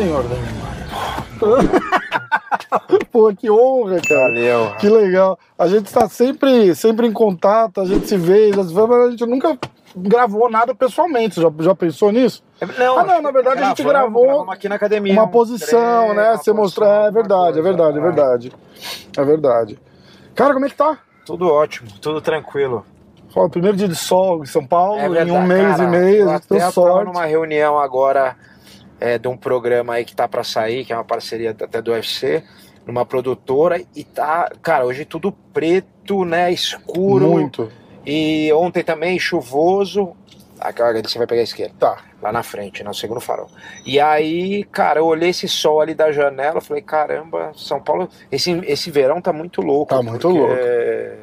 Senhor da. Pô, que honra, cara. Valeu. Que legal. A gente está sempre, sempre em contato, a gente se vê, já se vê, mas a gente nunca gravou nada pessoalmente. Você já, já pensou nisso? Não, Ah, não, na verdade a gente gravou aqui na academia. Uma um posição, treino, né? uma Você mostrar. É verdade, é verdade, é verdade. É verdade. Cara, como é que tá? Tudo ótimo, tudo tranquilo. Ó, o primeiro dia de sol em São Paulo, É em um mês cara, e meio, a gente até deu sorte. numa reunião agora é, de um programa aí que tá pra sair, que é uma parceria até do UFC, numa produtora, e tá, cara, hoje tudo preto, né, escuro. Muito. E ontem também chuvoso. Aquela ali você vai pegar a esquerda. Tá. Lá na frente, no segundo farol. E aí, cara, eu olhei esse sol ali da janela, falei, caramba, São Paulo, esse, esse verão tá muito louco. Tá muito louco. é,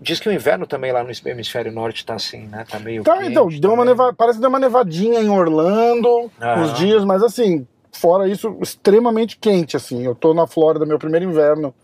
Diz que o inverno também lá no hemisfério norte tá assim, né? Tá meio. Tá, então, deu uma também. neva... parece que deu uma nevadinha em Orlando Aham. uns dias, mas assim, fora isso, extremamente quente, assim. Eu tô na Flórida, meu primeiro inverno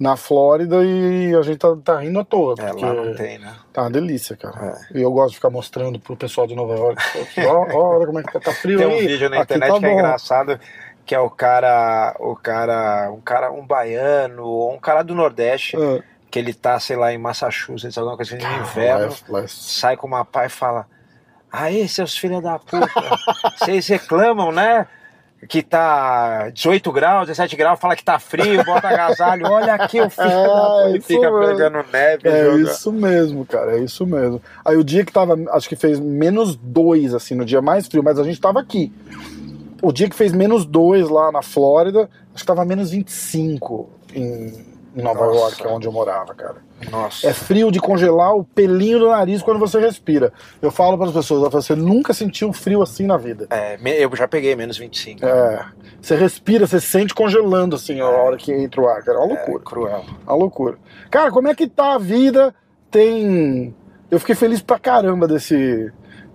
na Flórida e a gente tá, tá rindo à toa. É, lá não tem, né? Tá uma delícia, cara. É. E eu gosto de ficar mostrando pro pessoal de Nova York. ó, olha como é que tá, tá frio Tem um aí. vídeo na Aqui internet tá que é engraçado, que é o cara, o cara, um cara, um baiano, ou um cara do Nordeste, É. que ele tá, sei lá, em Massachusetts, alguma coisa assim, no inverno, é- lá é- sai com uma pá e fala: Aí, seus filhos da puta, vocês reclamam, né? Que tá 18 graus, 17 graus, fala que tá frio, bota agasalho, olha aqui o filho É, da fica mesmo. pegando neve, É joga. isso mesmo, cara, é isso mesmo. Aí o dia que tava, acho que fez menos dois, assim, no dia mais frio, mas a gente tava aqui. O dia que fez menos dois lá na Flórida, acho que tava menos 25 em, em Nova Nossa. York, é onde eu morava, cara. Nossa. É frio de congelar o pelinho do nariz quando você respira. Eu falo para as pessoas, eu falo, você nunca sentiu frio assim na vida. É, eu já peguei menos 25. É, você respira, você sente congelando assim a hora que entra o ar, cara. É uma É loucura. cruel. Uma loucura. Cara, como é que tá a vida? Tem. Eu fiquei feliz pra caramba desse.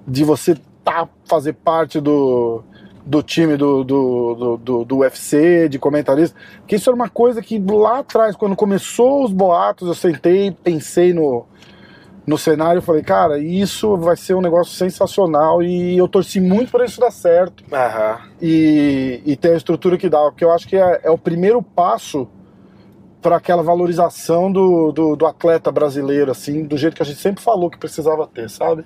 De você tá, fazer parte do, do time do, do, do, do, do UFC, de comentarista. Porque isso era uma coisa que lá atrás, quando começou os boatos, eu sentei, pensei no, no cenário e falei, cara, isso vai ser um negócio sensacional e eu torci muito para isso dar certo Aham. e, e ter a estrutura que dá, porque eu acho que é, é o primeiro passo para aquela valorização do, do, do atleta brasileiro, assim, do jeito que a gente sempre falou que precisava ter, sabe?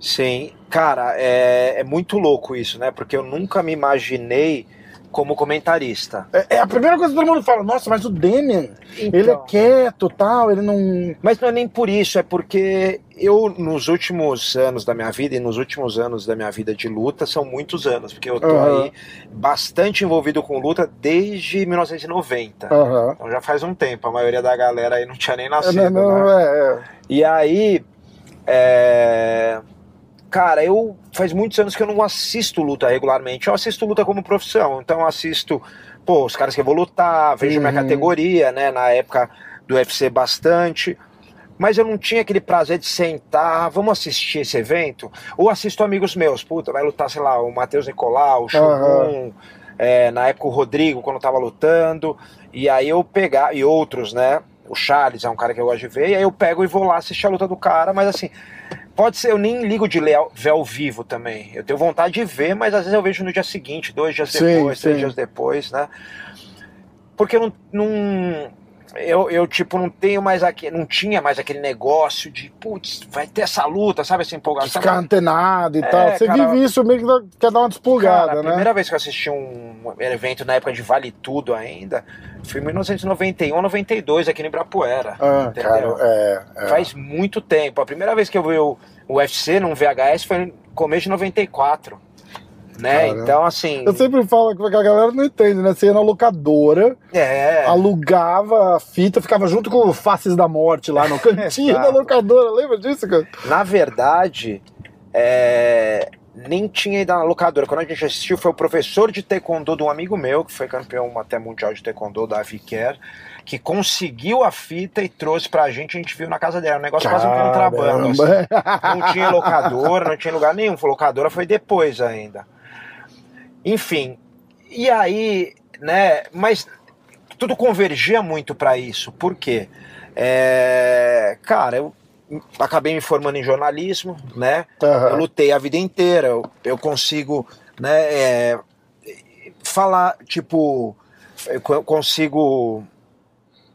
Sim, cara, é, é muito louco isso, né? Porque eu nunca me imaginei como comentarista. É, é a primeira coisa que todo mundo fala, nossa, mas o Demian, ele é Então. quieto tal, ele não. Mas não é nem por isso, é porque eu, nos últimos anos da minha vida, e nos últimos anos da minha vida de luta, são muitos anos, porque eu tô Aham. aí bastante envolvido com luta desde 1990. Aham. Então já faz um tempo, a maioria da galera aí não tinha nem nascido. É, não, né? é, é. E aí, é, cara, eu faz muitos anos que eu não assisto luta regularmente. Eu assisto luta como profissão, então eu assisto, pô, os caras que eu vou lutar, vejo minha Uhum. categoria, né? Na época do UFC bastante. Mas eu não tinha aquele prazer de sentar, "Ah, vamos assistir esse evento? Ou assisto amigos meus, puta, vai lutar, sei lá, o Matheus Nicolau, o Shogun, é, na época o Rodrigo, quando tava lutando, e aí eu pegar, e outros, né? O Charles é um cara que eu gosto de ver, e aí eu pego e vou lá assistir a luta do cara, mas assim, pode ser, eu nem ligo de ler ao- ver ao vivo também. Eu tenho vontade de ver, mas às vezes eu vejo no dia seguinte, dois dias Sim, depois, três sim. dias depois, né? Porque eu não. não eu, eu, tipo, não tenho mais aquele. Não tinha mais aquele negócio de, putz, vai ter essa luta, sabe? Essa empolgação. Ficar antenado e É, tal. Você cara, vive isso meio que dá- quer dar uma despulgada, Cara, a né? primeira vez que eu assisti um evento na época de Vale Tudo ainda, foi em 1991, 92, aqui no Ibirapuera. Ah, entendeu? cara, é, é. Faz muito tempo. A primeira vez que eu vi o, o UFC num VHS foi no começo de 94. Né? Caramba. Então, assim. Eu sempre falo que a galera não entende, né? Você ia na locadora, É. alugava a fita, ficava junto com o Faces da Morte lá no cantinho da locadora. Lembra disso, cara? Na verdade, é, nem tinha ido na locadora. Quando a gente assistiu, foi o professor de taekwondo de um amigo meu, que foi campeão até mundial de taekwondo da Aviquer, que conseguiu a fita e trouxe pra gente, a gente viu na casa dela. Um negócio quase um contrabando. assim. Caramba. Não tinha locadora, não tinha lugar nenhum. Locadora foi depois ainda. Enfim, e aí, né? Mas tudo convergia muito para isso. Por quê? É, cara, eu acabei me formando em jornalismo, né? Uhum. Eu lutei a vida inteira, eu, eu consigo, né? É, falar, tipo, eu consigo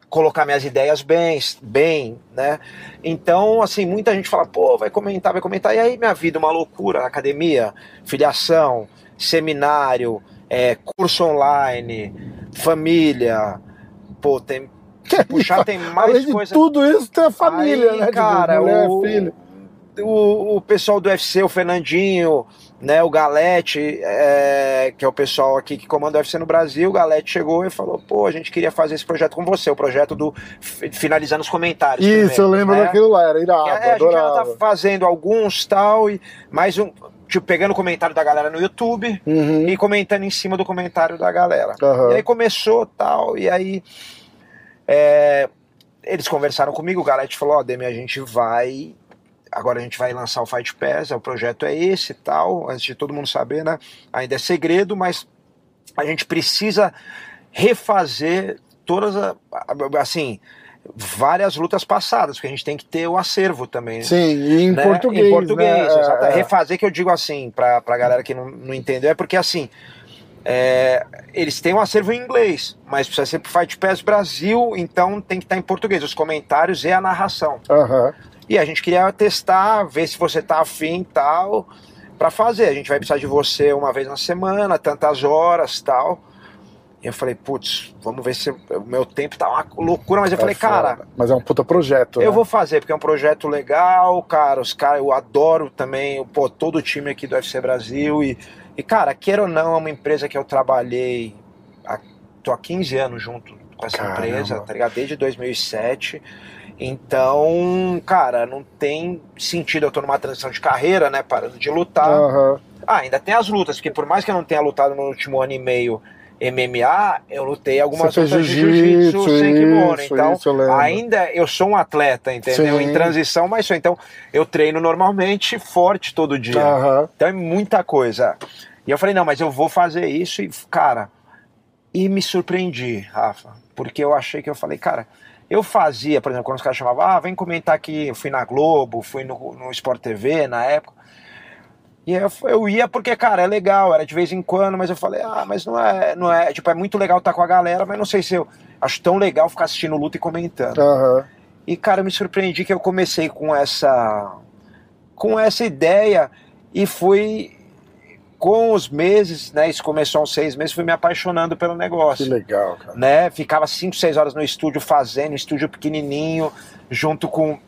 colocar minhas ideias bem, bem, né? Então, assim, muita gente fala, pô, vai comentar, vai comentar. E aí minha vida, uma loucura, academia, filiação, seminário, é, curso online, família, pô, tem. Se puxar, tem mais Além de coisa. tudo isso, tem a família, Aí, né? Cara, mulher, o, filho. o, o pessoal do UFC, o Fernandinho, né, o Galete, é, que é o pessoal aqui que comanda o UFC no Brasil, o Galete chegou e falou, pô, a gente queria fazer esse projeto com você, o projeto do fi- Finalizando os Comentários. Isso, eu primeiro, lembro né? daquilo lá, era irado, é, a gente já tá fazendo alguns tal, e mais um, tipo, pegando o comentário da galera no YouTube Uhum. e comentando em cima do comentário da galera. Aham. E aí começou tal, e aí é, eles conversaram comigo, o Galete falou, ó, Demi, a gente vai. Agora a gente vai lançar o Fight Pass, o projeto é esse e tal, antes de todo mundo saber, né? Ainda é segredo, mas a gente precisa refazer todas a- a- assim, várias lutas passadas, porque a gente tem que ter o acervo também. Sim, e em né? português. Em português, né? exato. É. Refazer que eu digo assim, pra, pra galera que não, não entendeu, é porque assim, é, eles têm um acervo em inglês, mas precisa ser pro Fight Pass Brasil, então tem que estar em português, os comentários e a narração. Aham. E a gente queria testar, ver se você tá afim e tal, pra fazer. A gente vai precisar de você uma vez na semana, tantas horas tal. E eu falei, putz, vamos ver se. O meu tempo tá uma loucura, mas eu É falei, cara, foda. Mas é um puta projeto. eu né? vou fazer, porque é um projeto legal, cara. Os caras, eu adoro também, pô, todo o time aqui do UFC Brasil. E, e, cara, queira ou não, é uma empresa que eu trabalhei. Há, tô há 15 anos junto com essa Caramba. empresa, tá ligado? Desde 2007. Então, cara, não tem sentido eu tô numa transição de carreira, né? Parando de lutar. Aham. Ah, ainda tem as lutas, porque por mais que eu não tenha lutado no último ano e meio MMA, eu lutei algumas Você lutas de jiu-jitsu, jiu-jitsu sem kimono. isso, Então, isso eu ainda eu sou um atleta, entendeu? Sim. Em transição, mas sou. Então, eu treino normalmente, forte todo dia. Então é muita coisa. E eu falei, não, mas eu vou fazer isso e, cara, e me surpreendi, Rafa, porque eu achei que eu falei, cara, eu fazia, por exemplo, quando os caras chamavam, ah, vem comentar aqui, eu fui na Globo, fui no, no Sport TV na época. E eu, eu ia porque, cara, é legal, era de vez em quando, mas eu falei, ah, mas não é, não é, tipo, é muito legal estar com a galera, mas não sei se eu acho tão legal ficar assistindo luta e comentando. Aham. E, cara, eu me surpreendi que eu comecei com essa com essa ideia e fui com os meses, né? Isso começou há uns seis meses, fui me apaixonando pelo Que negócio. legal, cara. Né? Ficava cinco, seis horas no estúdio fazendo, estúdio pequenininho, junto com,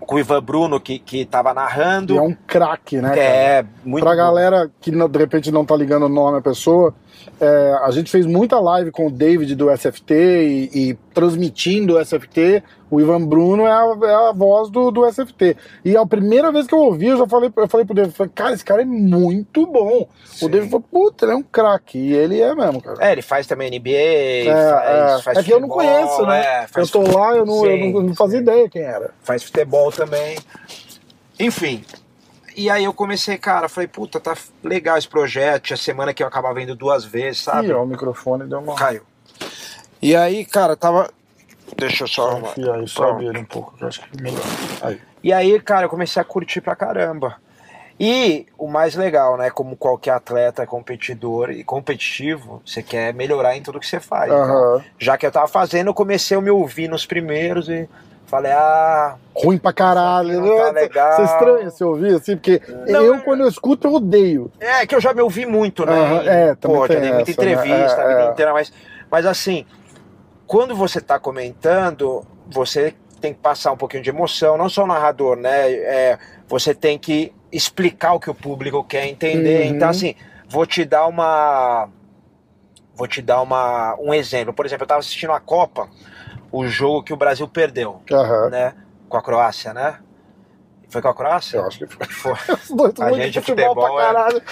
com o Ivan Bruno, que, que tava narrando. E é um craque, né, cara? É, muito Pra galera que de repente não tá ligando o nome à pessoa, é, a gente fez muita live com o David do SFT e, e transmitindo o SFT. O Ivan Bruno é a, é a voz do, do SFT. E a primeira vez que eu ouvi, eu já falei, eu falei pro David, falei, cara, esse cara é muito bom. Sim. O David falou, puta, ele é um craque. E ele é mesmo, cara. É, ele faz também NBA, É, faz, é. faz É que eu não futebol, conheço, né? é, eu tô lá, eu não, eu Sim, não, não fazia sim. ideia quem era. faz futebol também. Enfim. E aí eu comecei, cara, falei, puta, tá legal esse projeto. Tinha semana que eu acabava indo duas vezes, sabe? Ih, ó, o microfone deu uma. Caiu. E aí, cara, tava. Deixa eu só. Enfia aí, sobe ele um pouco, que eu acho que é melhor. Aí. E aí, cara, eu comecei a curtir pra caramba. E o mais legal, né? Como qualquer atleta competidor e competitivo, você quer melhorar em tudo que você faz. Então, Aham. já que eu tava fazendo, eu comecei a me ouvir nos primeiros e falei, ah, Ruim pra caralho. Não tá né? legal. Você estranha se ouvir assim, porque Não, eu, é- quando eu escuto, eu odeio. É, que eu já me ouvi muito, né? E, é, também Pô, já dei muita essa, né? entrevista É, a vida é. inteira, mas, mas assim, quando você tá comentando, você tem que passar um pouquinho de emoção, não só o narrador, né? É, você tem que explicar o que o público quer entender. Uhum. Então, assim, vou te dar uma. Vou te dar uma, um exemplo. Por exemplo, eu tava assistindo a Copa, o jogo que o Brasil perdeu, Aham. né? Com a Croácia, né? Foi com a Croácia? Eu acho que foi. Foi. A gente de futebol, futebol, pra é. caralho.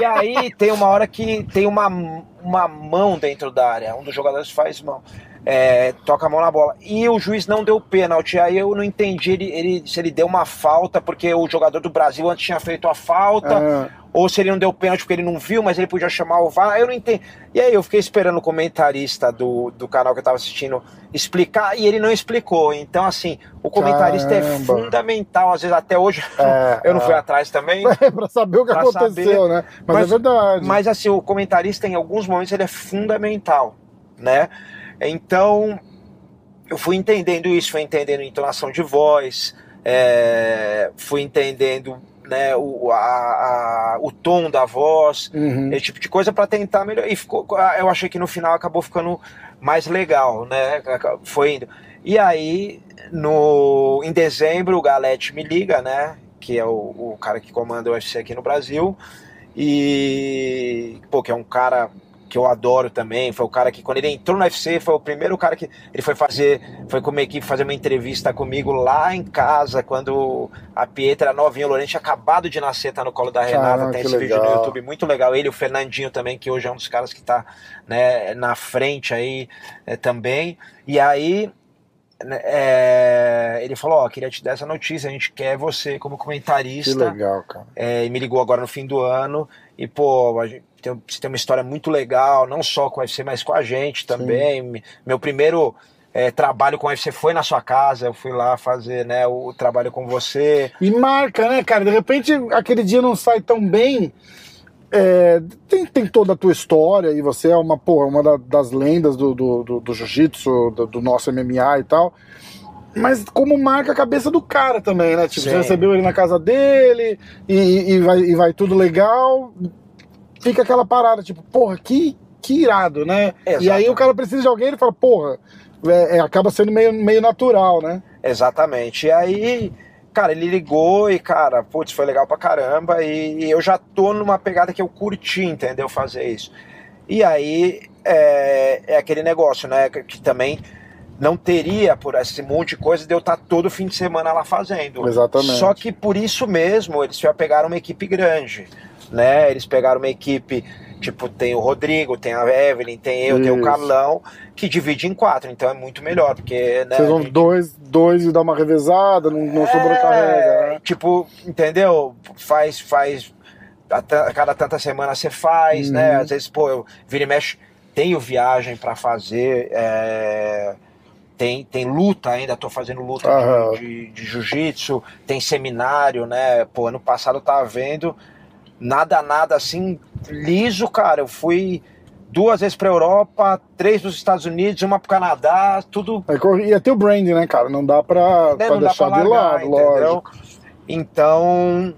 E aí tem uma hora que tem uma, uma mão dentro da área, um dos jogadores faz mão. É, toca a mão na bola. E o juiz não deu pênalti. Aí eu não entendi ele, ele, se ele deu uma falta, porque o jogador do Brasil antes tinha feito a falta, ah. ou se ele não deu pênalti porque ele não viu, mas ele podia chamar o VAR. Eu não entendi. E aí eu fiquei esperando o comentarista do, do canal que eu tava assistindo explicar, e ele não explicou. Então, assim, o comentarista é Caramba. é fundamental. Às vezes, até hoje, é, eu não fui é. atrás também. É, pra saber o que aconteceu, saber. né? Mas, mas é verdade. Mas, assim, o comentarista, em alguns momentos, ele é fundamental, né? Então, eu fui entendendo isso, fui entendendo entonação de voz, é, fui entendendo né, o, a, a, o tom da voz, uhum. esse tipo de coisa para tentar melhorar. E ficou, eu achei que no final acabou ficando mais legal, né? Foi indo. E aí, no, em dezembro, o Galete me liga, né? Que é o, o cara que comanda o UFC aqui no Brasil. E, pô, que é um cara que eu adoro também. Foi o cara que, quando ele entrou no UFC, foi o primeiro cara que ele foi fazer, foi com uma equipe fazer uma entrevista comigo lá em casa, quando a Pietra era novinha, o Lourenço tinha acabado de nascer, tá no colo da Renata, tem esse legal. vídeo no YouTube muito legal. Ele, o Fernandinho também, que hoje é um dos caras que tá né, na frente aí é, também. E aí. É, ele falou: Ó, queria te dar essa notícia. A gente quer você como comentarista. Que legal, cara. É, e me ligou agora no fim do ano. E, pô, a gente, tem, você tem uma história muito legal, não só com o UFC, mas com a gente também. Sim. Meu primeiro é, trabalho com o UFC foi na sua casa, eu fui lá fazer né, o trabalho com você. E marca, né, cara? De repente aquele dia não sai tão bem. É, tem, tem toda a tua história e você é uma, porra, uma da, das lendas do, do, do, do jiu-jitsu, do, do, nosso MMA e tal. Mas como marca a cabeça do cara também, né? Tipo, Sim. você recebeu ele na casa dele e, e, vai, e vai tudo legal fica aquela parada, tipo, porra, que, que irado, né? Exato. E aí o cara precisa de alguém, ele fala, porra, é, é, acaba sendo meio, meio natural, né? Exatamente. E aí, cara, ele ligou e, cara, putz, foi legal pra caramba. E, e eu já tô numa pegada que eu curti, entendeu? Fazer isso. E aí é, é aquele negócio, né? Que, que, também não teria por esse monte de coisa de eu estar tá todo fim de semana lá fazendo. Exatamente. Só que por isso mesmo eles já pegaram uma equipe grande né? Eles pegaram uma equipe, tipo, tem o Rodrigo, tem a Evelyn, tem eu, Isso. tem o Carlão, que divide em quatro, então é muito melhor, porque, né? Vocês vão gente... dois, dois e dá uma revezada, não, não é, sobrecarrega, né? Tipo, entendeu? Faz, faz, a, cada tanta semana você faz, né? Uhum. Às vezes, pô, eu vira e mexe, tenho viagem para fazer, é tem, tem luta ainda, tô fazendo luta de, de, de jiu-jitsu, tem seminário, né? Pô, ano passado eu tava vendo, nada, nada assim, liso, cara. Eu fui duas vezes pra Europa, três nos Estados Unidos, uma pro Canadá, tudo. É, ia ter o brand, né, cara? Não dá pra, é, pra deixar pra largar, de lado, lógico. Então,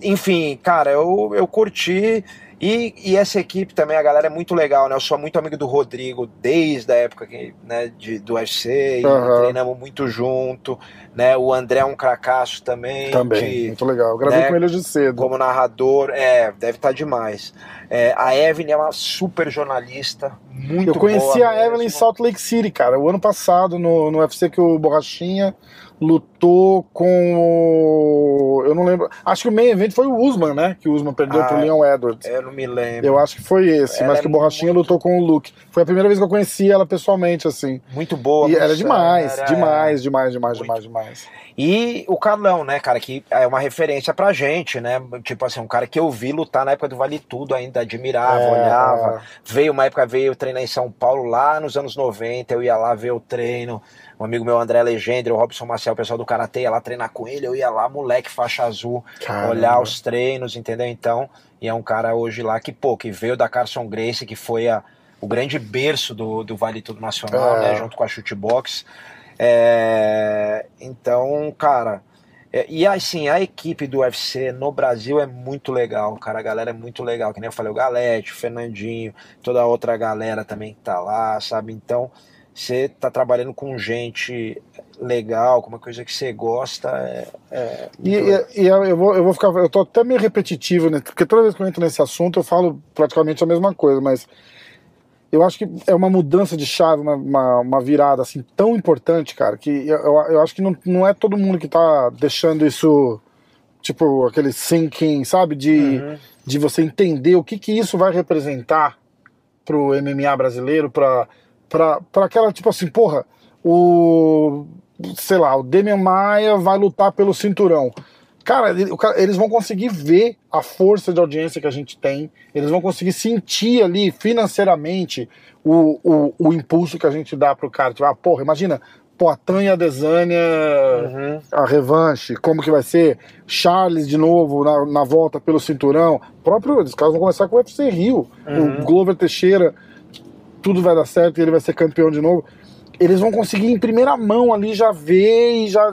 enfim, cara, eu, eu curti. E, e, essa equipe também, a galera é muito legal, né? Eu sou muito amigo do Rodrigo desde a época que, né, de, do UFC, uhum. treinamos muito junto, né? O André é um cracaço também. Também, de, muito legal. Eu gravei né, com ele hoje cedo. Como narrador, é, deve estar tá demais. É, a Evelyn é uma super jornalista, muito Eu conheci a Evelyn em Salt Lake City, cara, o ano passado, no, no UFC que o Borrachinha lutou com o. Eu não lembro. Acho que o main event foi o Usman, né? Que o Usman perdeu ah, pro Leon Edwards. Eu não me lembro. Eu acho que foi esse, ela mas que o Borrachinha muito... lutou com o Luke. Foi a primeira vez que eu conheci ela pessoalmente, assim. Muito boa. E era demais, era... demais, demais, demais, demais, demais. E o Carlão, né, cara, que é uma referência pra gente, né? Tipo assim, um cara que eu vi lutar na época do Vale Tudo ainda, admirava, é, olhava. Veio uma época, veio treinar em São Paulo lá nos anos 90, eu ia lá ver o treino um amigo meu, André Legendre, o Robson Marcel, o pessoal do Karatê ia lá treinar com ele, eu ia lá, moleque, faixa azul, Caramba. olhar os treinos, entendeu? Então, e é um cara hoje lá que, pô, que veio da Carson Grace, que foi a, o grande berço do, do Vale Tudo Nacional, né, é. né, junto com a Chutebox. É, então, cara, é, e assim, a equipe do UFC no Brasil é muito legal, cara. A galera é muito legal. Que nem eu falei, o Galete, o Fernandinho, toda a outra galera também que tá lá, sabe? Então, você tá trabalhando com gente legal, com uma coisa que você gosta. É, é e, e, e, eu, vou, eu vou ficar. Eu tô até meio repetitivo, né? Porque toda vez que eu entro nesse assunto eu falo praticamente a mesma coisa, mas eu acho que é uma mudança de chave, uma, uma, uma virada assim tão importante, cara, que eu, eu, acho que não, não é todo mundo que tá deixando isso, tipo, aquele sinking, sabe? De, uhum. de você entender o que, que isso vai representar pro MMA brasileiro, para pra, pra aquela, tipo assim, porra, o. Sei lá, o Demian Maia vai lutar pelo cinturão. Cara, eles vão conseguir ver a força de audiência que a gente tem, eles vão conseguir sentir ali financeiramente o, o, o impulso que a gente dá pro cara. Tipo, ah, porra, imagina, Poitin e a Desânia, uhum. a revanche, como que vai ser? Charles de novo na, na volta pelo cinturão. próprio, os caras vão começar com o UFC Rio. Uhum. O Glover Teixeira, tudo vai dar certo e ele vai ser campeão de novo eles vão conseguir em primeira mão ali já ver e já,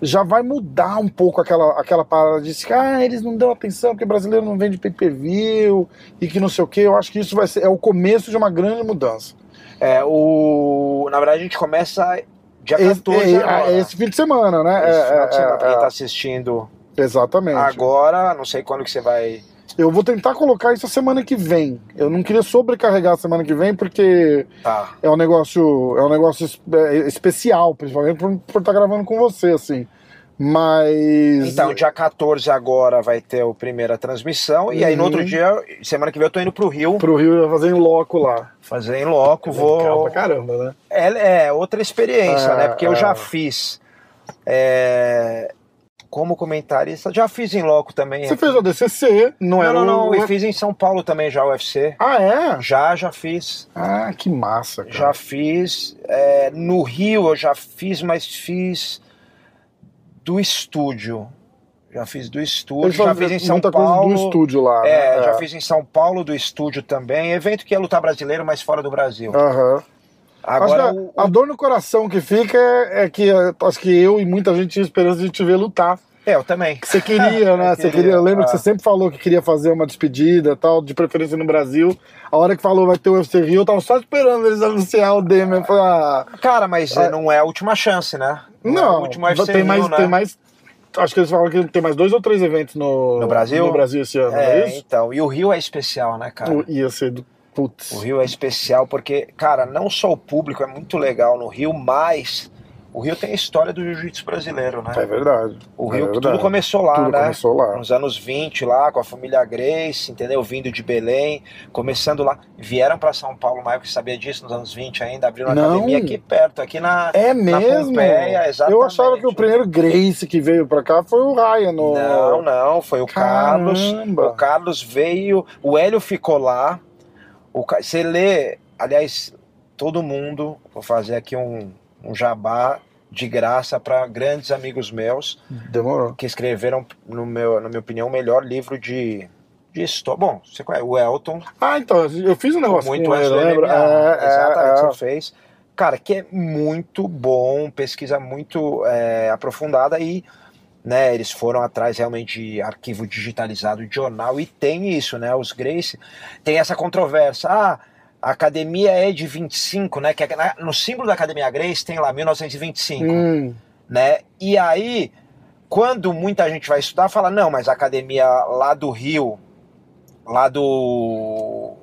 já vai mudar um pouco aquela, aquela parada de que ah, eles não dão atenção porque brasileiro não vende pay-per-view e que não sei o que. Eu acho que isso vai ser é o começo de uma grande mudança. É, o... Na verdade, a gente começa dia 14 esse, é, esse fim de semana, né? Esse é, final de semana, é, pra quem é. tá assistindo. Exatamente. Agora, não sei quando que você vai eu vou tentar colocar isso a semana que vem. Eu não queria sobrecarregar a semana que vem porque tá. é um negócio, é um negócio é, especial, principalmente por, por estar tá gravando com você, assim. Mas. Então, dia 14 agora vai ter a primeira transmissão. Uhum. E aí no outro uhum. dia, semana que vem, eu tô indo pro Rio. Pro Rio fazer em loco lá. Fazer em loco, é vou. Legal pra caramba, né? É, é outra experiência, é, né? Porque eu já é. fiz. É, como comentarista. Já fiz em loco também. Você aqui. fez o DCC, não é? Não, não, não. E fiz em São Paulo também já o UFC. Ah, é? Já, já fiz. Ah, que massa, cara. Já fiz. É, no Rio eu já fiz, mas fiz do estúdio. Já fiz do estúdio, já fiz em São Paulo. do estúdio lá. É, né? já é. fiz em São Paulo do estúdio também. Evento que é lutar brasileiro, mas fora do Brasil. Aham. Uhum. Agora, o, a, dor no coração que fica é, é que é, acho que eu e muita gente tinha esperança de te ver lutar. É, eu também. Que você queria, né? você queria, eu lembro ah. que você sempre falou que queria fazer uma despedida tal, de preferência no Brasil. A hora que falou vai ter o UFC Rio, eu tava só esperando eles anunciar o Demian. Ah, Cara, mas ah, não é a última chance, né? Não, não é o último UFC tem mais, Rio, né? tem mais Acho que eles falaram que tem mais dois ou três eventos no, no Brasil? No Brasil esse ano, é, é isso? então. E o Rio é especial, né, cara? O, ia ser do Putz. O Rio é especial porque, cara, não só o público é muito legal no Rio, mas o Rio tem a história do jiu-jitsu brasileiro, né? É verdade. O é Rio, verdade. tudo começou lá, tudo né? começou lá. Nos anos 20, lá, com a família Grace, entendeu? Vindo de Belém, começando lá. Vieram para São Paulo, Maio, que sabia disso nos anos 20 ainda, abriram uma Não. academia aqui perto, aqui na, é mesmo? na Pompeia, exatamente. Eu achava que o primeiro Grace que veio para cá foi o Ryan. No... Não, não, foi o Caramba. Carlos. O Carlos veio, o Hélio ficou lá. O, você lê, aliás, todo mundo, vou fazer aqui um, um jabá de graça para grandes amigos meus Demorou. que escreveram, no meu, na minha opinião, o melhor livro de, de história. Bom, você conhece o Elton. Ah, então, eu fiz um negócio muito com antes ele, lembra? É, Exatamente, é, é. você fez. Cara, que é muito bom, pesquisa muito é, aprofundada e né, eles foram atrás realmente de arquivo digitalizado de jornal e tem isso, né? Os Grace tem essa controvérsia. Ah, a academia é de 25, né? Que é, no símbolo da Academia Grace tem lá 1925, hum. né? E aí, quando muita gente vai estudar, fala: não, mas a academia lá do Rio, lá do.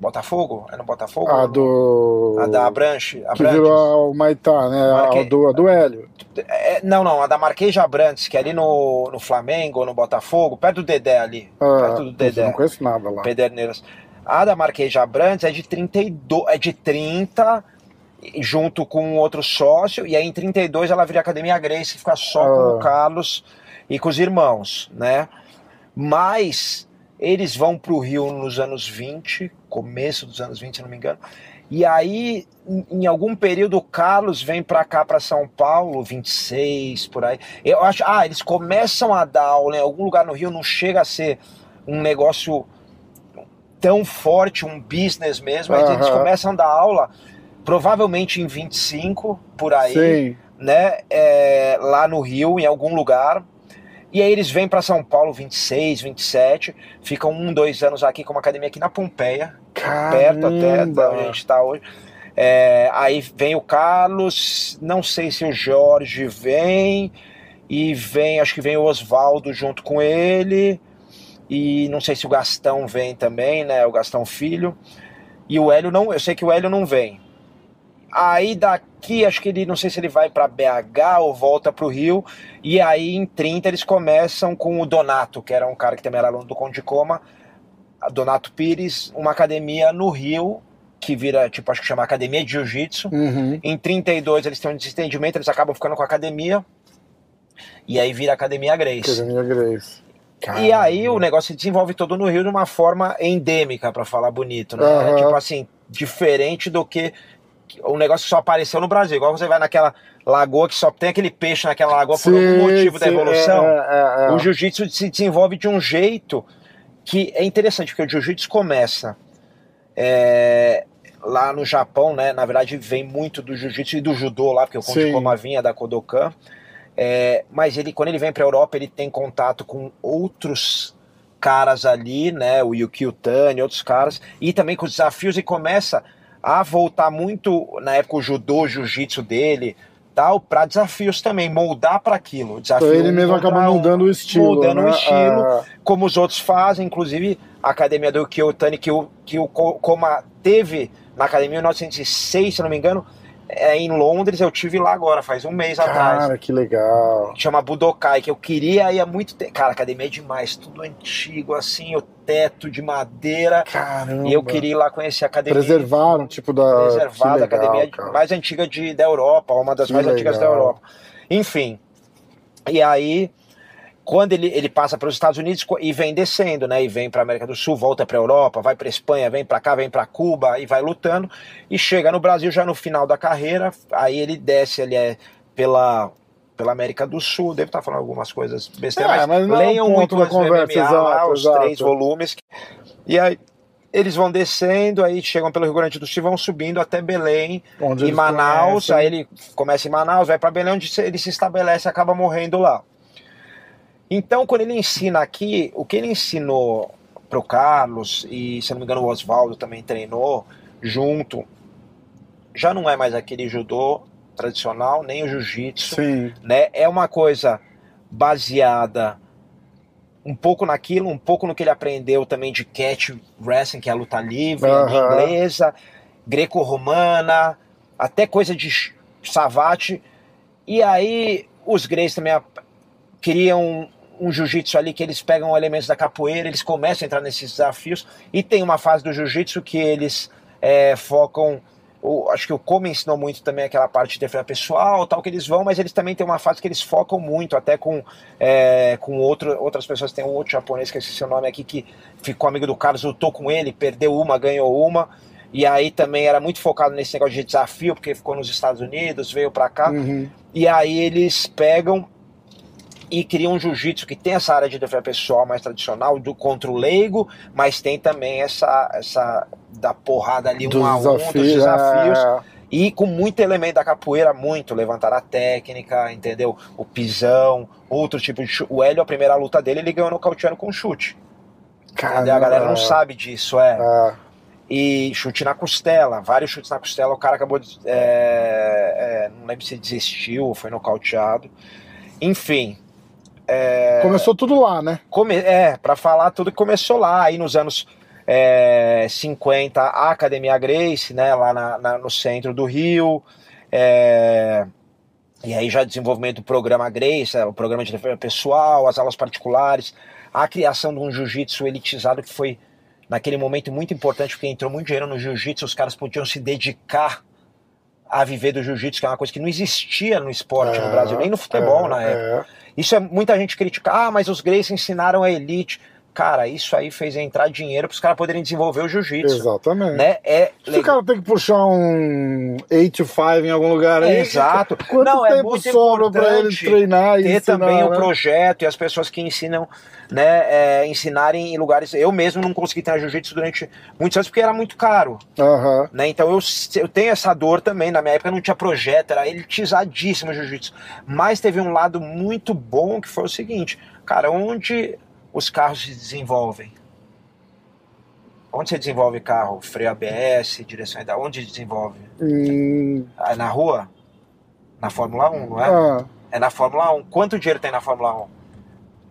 Botafogo? É no Botafogo? A do. A da Abranche. Que virou o Maitá, né? Marque... A, do, a do Hélio. É, não, não, a da Marquês de Abrantes, que é ali no, no Flamengo, no Botafogo, perto do Dedé ali. Ah, perto do Dedé. Não conheço nada lá. Pederneiras. A da Marquês de Abrantes é de 32, é de 30 junto com outro sócio, e aí em 32 ela vira Academia Grace, que fica só ah. com o Carlos e com os irmãos, né? Mas eles vão para o Rio nos anos 20, começo dos anos 20, se não me engano, e aí em algum período o Carlos vem para cá, para São Paulo, 26, por aí. Eu acho, ah, eles começam a dar aula em algum lugar no Rio, não chega a ser um negócio tão forte, um business mesmo, mas eles começam a dar aula provavelmente em 25, por aí, Sim. né? É, lá no Rio, em algum lugar. E aí eles vêm para São Paulo 26, 27, ficam um, dois anos aqui com uma academia aqui na Pompeia, Caramba. perto até da onde a gente está hoje. É, aí vem o Carlos, não sei se o Jorge vem, e vem, acho que vem o Oswaldo junto com ele. E não sei se o Gastão vem também, né? O Gastão Filho. E o Hélio não, eu sei que o Hélio não vem. Aí daqui, acho que ele, não sei se ele vai para BH ou volta para o Rio. E aí em 30 eles começam com o Donato, que era um cara que também era aluno do Conde de Coma. Donato Pires, uma academia no Rio, que vira, tipo, acho que chama Academia de Jiu-Jitsu. Uhum. Em 32 eles têm um desentendimento, eles acabam ficando com a academia. E aí vira Academia Grace. Academia Grace. E aí o negócio se desenvolve todo no Rio de uma forma endêmica, para falar bonito, né? Uhum. Tipo assim, diferente do que o negócio que só apareceu no Brasil. Igual você vai naquela lagoa que só tem aquele peixe naquela lagoa por Sim, algum motivo da sim, evolução. é, é, é. O jiu-jitsu se desenvolve de um jeito que é interessante, porque o jiu-jitsu começa é, lá no Japão, né? Na verdade, vem muito do jiu-jitsu e do judô lá, porque o Sim. Koma vinha da Kodokan. É, mas ele, quando ele vem para a Europa, ele tem contato com outros caras ali, né? O Yuki Utani, outros caras, e também com os desafios e começa a voltar muito na época o judô, o jiu-jitsu dele, tal, para desafios também, moldar para aquilo. Desafio Então ele um mesmo acaba um, mudando o estilo. mudando o né? estilo, Ah, como os outros fazem, inclusive a academia do Kyotani, que o, que o Ko- Koma teve na academia em 1906, se não me engano, é em Londres, eu tive lá agora, faz um mês atrás. cara, que legal. Chama Budokai, que eu queria ir há muito tempo. Cara, a academia é demais, tudo antigo, assim, o teto de madeira. Caramba. E eu queria ir lá conhecer a academia. Preservaram, tipo, da. Preservada, a legal, academia cara. mais antiga de, da Europa, uma das Que mais antigas da legal. Europa. Enfim. E aí, quando ele, ele passa para os Estados Unidos e vem descendo, né? E vem para América do Sul, volta para Europa, vai para Espanha, vem para cá, vem para Cuba e vai lutando e chega no Brasil já no final da carreira. Aí ele desce, ele é pela pela América do Sul, devo estar falando algumas coisas besteiras, É, mas, mas não é leiam muito da conversa, MMA, lá, exato, os exato. três volumes. E aí eles vão descendo, aí chegam pelo Rio Grande do Sul e vão subindo até Belém, Onde eles Manaus, conhecem. aí ele começa em Manaus, vai para Belém, onde ele se estabelece e acaba morrendo lá. Então, quando ele ensina aqui, o que ele ensinou pro Carlos, e se não me engano o Oswaldo também treinou junto, já não é mais aquele judô tradicional, nem o jiu-jitsu, né? É uma coisa baseada um pouco naquilo, um pouco no que ele aprendeu também de catch wrestling, que é a luta livre, linha Aham. inglesa, greco-romana, até coisa de savate. E aí os Greys também criam um, jiu-jitsu ali que eles pegam elementos da capoeira, eles começam a entrar nesses desafios. E tem uma fase do jiu-jitsu que eles é, focam. o- acho que o Como ensinou muito também aquela parte de defesa pessoal, tal que eles vão, mas eles também têm uma fase que eles focam muito, até com, é, com outro, outras pessoas. Tem um outro japonês que eu esqueci o nome aqui, que ficou amigo do Carlos, lutou com ele, perdeu uma, ganhou uma. E aí também era muito focado nesse negócio de desafio, porque ficou nos Estados Unidos, veio pra cá. Uhum. E aí eles pegam e criam um jiu-jitsu que tem essa área de defesa pessoal mais tradicional, do contra o leigo, mas tem também essa, essa da porrada ali um a um, dos desafios, é. E com muito elemento da capoeira, muito. Levantar a técnica, entendeu? O pisão, outro tipo de chute. O Hélio, a primeira luta dele, ele ganhou nocauteando com chute. entendeu? A galera não sabe disso, é É. e chute na costela, vários chutes na costela, o cara acabou de. é, é, não lembro se desistiu ou foi nocauteado. Enfim. Começou tudo lá, né? Come, é, para falar tudo que começou lá, aí nos anos é, 50, a Academia Grace, né, lá na- na- no centro do Rio. é, e aí já desenvolvimento do programa Grace, é, o programa de defesa pessoal, as aulas particulares, a criação de um jiu-jitsu elitizado que foi naquele momento muito importante, porque entrou muito dinheiro no jiu-jitsu, os caras podiam se dedicar a viver do jiu-jitsu, que é uma coisa que não existia no esporte no É, Brasil, nem no futebol é, na época. é. Isso é muita gente critica, ah, mas os Grace ensinaram a elite. Cara, isso aí fez entrar dinheiro para os caras poderem desenvolver o jiu-jitsu. Exatamente. Né? É Se o cara tem que puxar um 8 to 5 em algum lugar aí, É, exato. quanto Não, é tempo muito sobra pra ele treinar e ter ensinar, também o né? projeto e as pessoas que ensinam, né, é, ensinarem em lugares. Eu mesmo não consegui treinar jiu-jitsu durante muitos anos porque era muito caro, Aham. né? Então eu, eu tenho essa dor também. Na minha época não tinha projeto, era elitizadíssimo o jiu-jitsu. Mas teve um lado muito bom que foi o seguinte, cara, onde os carros se desenvolvem? Onde você desenvolve carro? Freio ABS, direção da onde desenvolve? Hum, Ah, Na rua? Na Fórmula 1, não é? ah, É na Fórmula 1. Quanto dinheiro tem na Fórmula 1?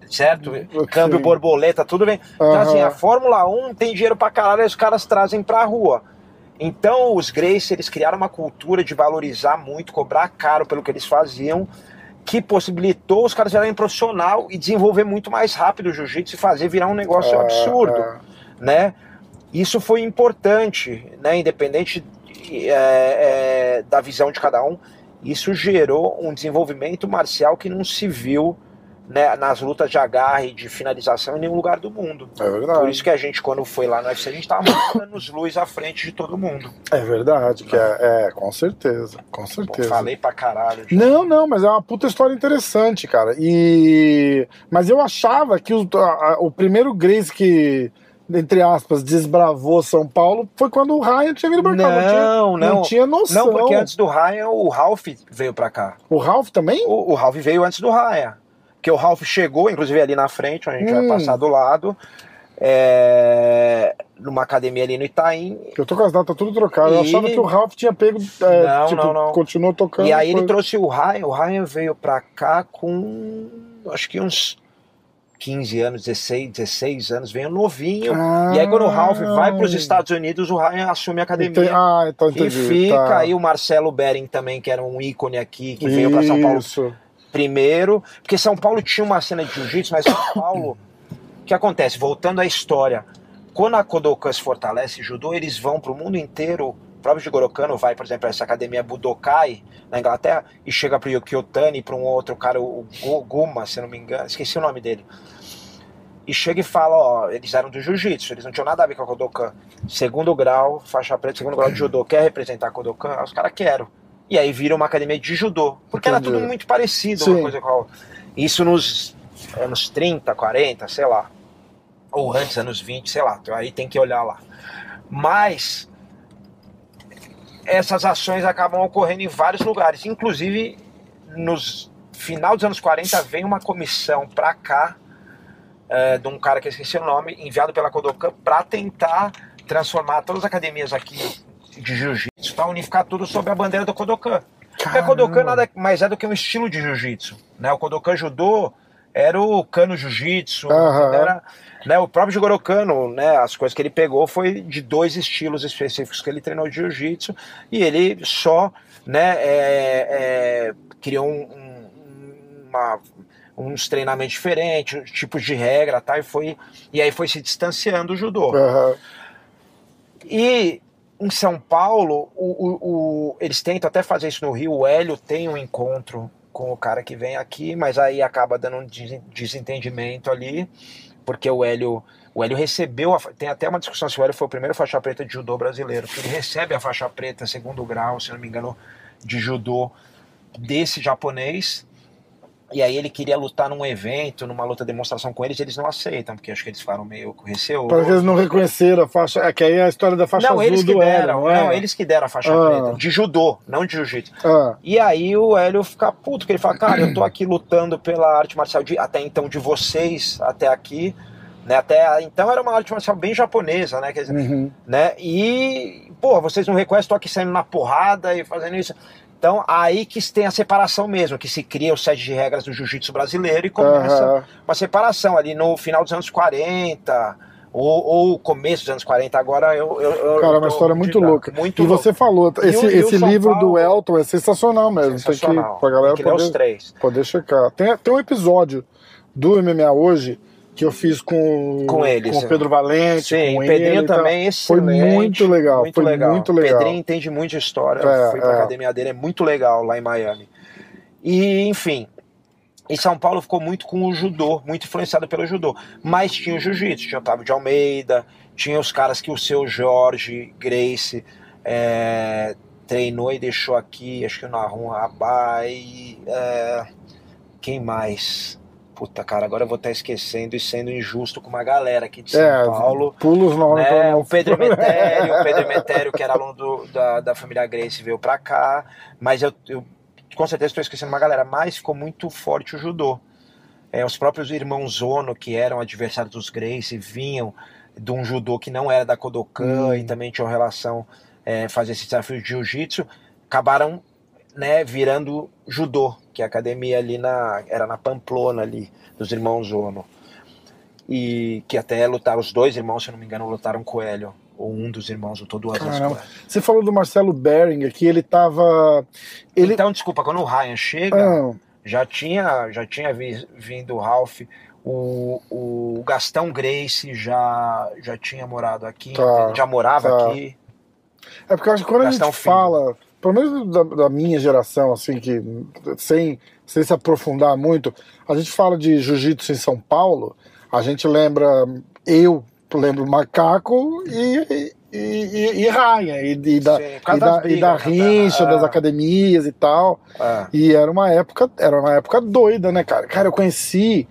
Certo? Ok. Câmbio, borboleta, tudo bem. Então, assim, a Fórmula 1 tem dinheiro pra caralho e os caras trazem pra rua. Então, os Grace, eles criaram uma cultura de valorizar muito, cobrar caro pelo que eles faziam, que possibilitou os caras virarem profissional e desenvolver muito mais rápido o jiu-jitsu e fazer virar um negócio ah, absurdo, ah. né? Isso foi importante, né? Independente é, é, da visão de cada um, isso gerou um desenvolvimento marcial que não se viu né, nas lutas de agarre, de finalização em nenhum lugar do mundo. É verdade. Por isso que a gente, quando foi lá no UFC, a gente tava nos luz à frente de todo mundo. É verdade, que é, é com certeza, com certeza. Pô, falei pra caralho. Já. Não, não, mas é uma puta história interessante, cara. E mas eu achava que o, a, o primeiro Grace que entre aspas, desbravou São Paulo foi quando o Ryan tinha vindo pra cá. Não, não, não, não tinha noção. Não, porque antes do Ryan, o Ralph veio pra cá. O Ralph também? O, o Ralph veio antes do Ryan. Que o Ralph chegou, inclusive ali na frente, onde a gente hum. vai passar do lado. É, numa academia ali no Itaim. Eu tô com as datas tudo trocadas. E... Eu achava que o Ralph tinha pego. É, não, tipo, não, não. Continuou tocando. E aí depois... ele trouxe o Ryan. O Ryan veio pra cá com. Acho que uns 15 anos, 16, 16 anos, veio novinho. Ah, e aí, quando o Ralph vai para os Estados Unidos, o Ryan assume a academia. Entendi. Ah, então entendi. E fica tá. aí o Marcelo Bering também, que era um ícone aqui, que veio para São Paulo primeiro. Porque São Paulo tinha uma cena de jiu-jitsu, mas São Paulo. O que acontece? Voltando à história. Quando a Kodokan se fortalece judô, eles vão para o mundo inteiro o próprio Jigoro Kano vai, por exemplo, para essa academia Budokai na Inglaterra e chega para o Yokiyotani, para um outro cara, o Guma, se não me engano, esqueci o nome dele. E chega e fala, ó, eles eram do jiu-jitsu, eles não tinham nada a ver com a Kodokan. Segundo grau, faixa preta, segundo grau de judô, quer representar a Kodokan? Aí os caras querem. E aí vira uma academia de judô, porque Entendi. era tudo muito parecido, Sim. uma coisa com a outra. Isso nos anos 30, 40, sei lá. Ou antes, anos 20, sei lá. Aí tem que olhar lá. Mas essas ações acabam ocorrendo em vários lugares. Inclusive, nos final dos anos 40, vem uma comissão para cá, é, de um cara que eu esqueci o nome, enviado pela Kodokan, para tentar transformar todas as academias aqui de jiu-jitsu, para unificar tudo sob a bandeira do Kodokan. Porque a Kodokan nada mais é do que um estilo de jiu-jitsu. Né? O Kodokan Judô era o Kano Jiu-Jitsu, uhum. era né, o próprio Jigoro Kano, né, as coisas que ele pegou foi de dois estilos específicos que ele treinou de jiu-jitsu e ele só né, é, é, criou um, um, uma, uns treinamentos diferentes, tipos de regra, tá, e foi e aí foi se distanciando do judô. Uhum. E em São Paulo, o, o, o, eles tentam até fazer isso no Rio. O Hélio tem um encontro com o cara que vem aqui, mas aí acaba dando um desentendimento ali porque o Hélio, o Hélio recebeu, a, tem até uma discussão se o Hélio foi o primeiro faixa preta de judô brasileiro, porque ele recebe a faixa preta segundo grau, se não me engano, de judô desse japonês, e aí ele queria lutar num evento, numa luta demonstração com eles, eles não aceitam, porque acho que eles ficaram meio receosos. Porque eles não reconheceram a faixa, é que aí é a história da faixa não, azul eles que deram, Hélio, é? não, eles que deram a faixa ah. preta, de judô, não de jiu-jitsu. Ah. E aí o Hélio fica puto, porque ele fala, cara, eu tô aqui lutando pela arte marcial de, até então de vocês, até aqui, né? Até então era uma arte marcial bem japonesa, né? Quer dizer, uhum. né? E, pô, vocês não reconhecem, tô aqui saindo na porrada e fazendo isso. Então, aí que tem a separação mesmo, que se cria o set de regras do jiu-jitsu brasileiro e começa uhum. uma separação ali no final dos anos 40, ou, ou começo dos anos 40. Agora eu. eu, Cara, é uma história muito de, louca. Muito e louca. você falou, esse, e o, esse livro Paulo, do Elton é sensacional mesmo. Sensacional. Tem que, pra galera tem que poder, os três. poder checar. Tem, tem um episódio do MMA hoje que eu fiz com, com, eles, com o Pedro Valente. Sim, com o Pedrinho também, excelente. Foi muito legal. Muito foi legal. muito legal. Pedrinho entende muito de história. É, fui pra é. academia dele, é muito legal lá em Miami. E, enfim, em São Paulo ficou muito com o judô, muito influenciado pelo judô. Mas tinha o jiu-jitsu, tinha o Otávio de Almeida, tinha os caras que o seu Jorge Grace é, treinou e deixou aqui, acho que o Nahum Rabai. É, quem mais? Puta, cara, agora eu vou estar esquecendo e sendo injusto com uma galera aqui de São É, Paulo. Pula os nomes. Né? O Pedro Emetério, o Pedro Emetério, que era aluno do- da, da família Grace, veio pra cá. Mas eu, eu com certeza estou esquecendo uma galera, mas ficou muito forte o judô. É, os próprios irmãos Ono, que eram adversários dos Grace, vinham de um judô que não era da Kodokan Hum. e também tinham relação é, fazer esse desafio de jiu-jitsu, acabaram né, virando judô, que a academia ali na era na Pamplona ali dos irmãos Ono. E que até lutaram os dois irmãos, se não me engano, lutaram com o Hélio, ou um dos irmãos vezes com o. Você falou do Marcelo Bering aqui, ele tava. Ele... Então, desculpa, quando o Ryan chega, Ah, já tinha já tinha vi- vindo o Ralph, O, o Gastão Grace já, já tinha morado aqui, Tá, já morava tá. aqui. É porque eu acho que quando a Gastão gente Filho. fala, pelo menos da, da minha geração, assim, que sem, sem se aprofundar muito, a gente fala de jiu-jitsu em São Paulo, a gente lembra, eu lembro macaco e, e, e, e raia, e, e da, Sim, e da, das e da brigas, né? rincha, É. das academias e tal. É. E era uma época, era uma época doida, né, cara? Cara, eu conheci.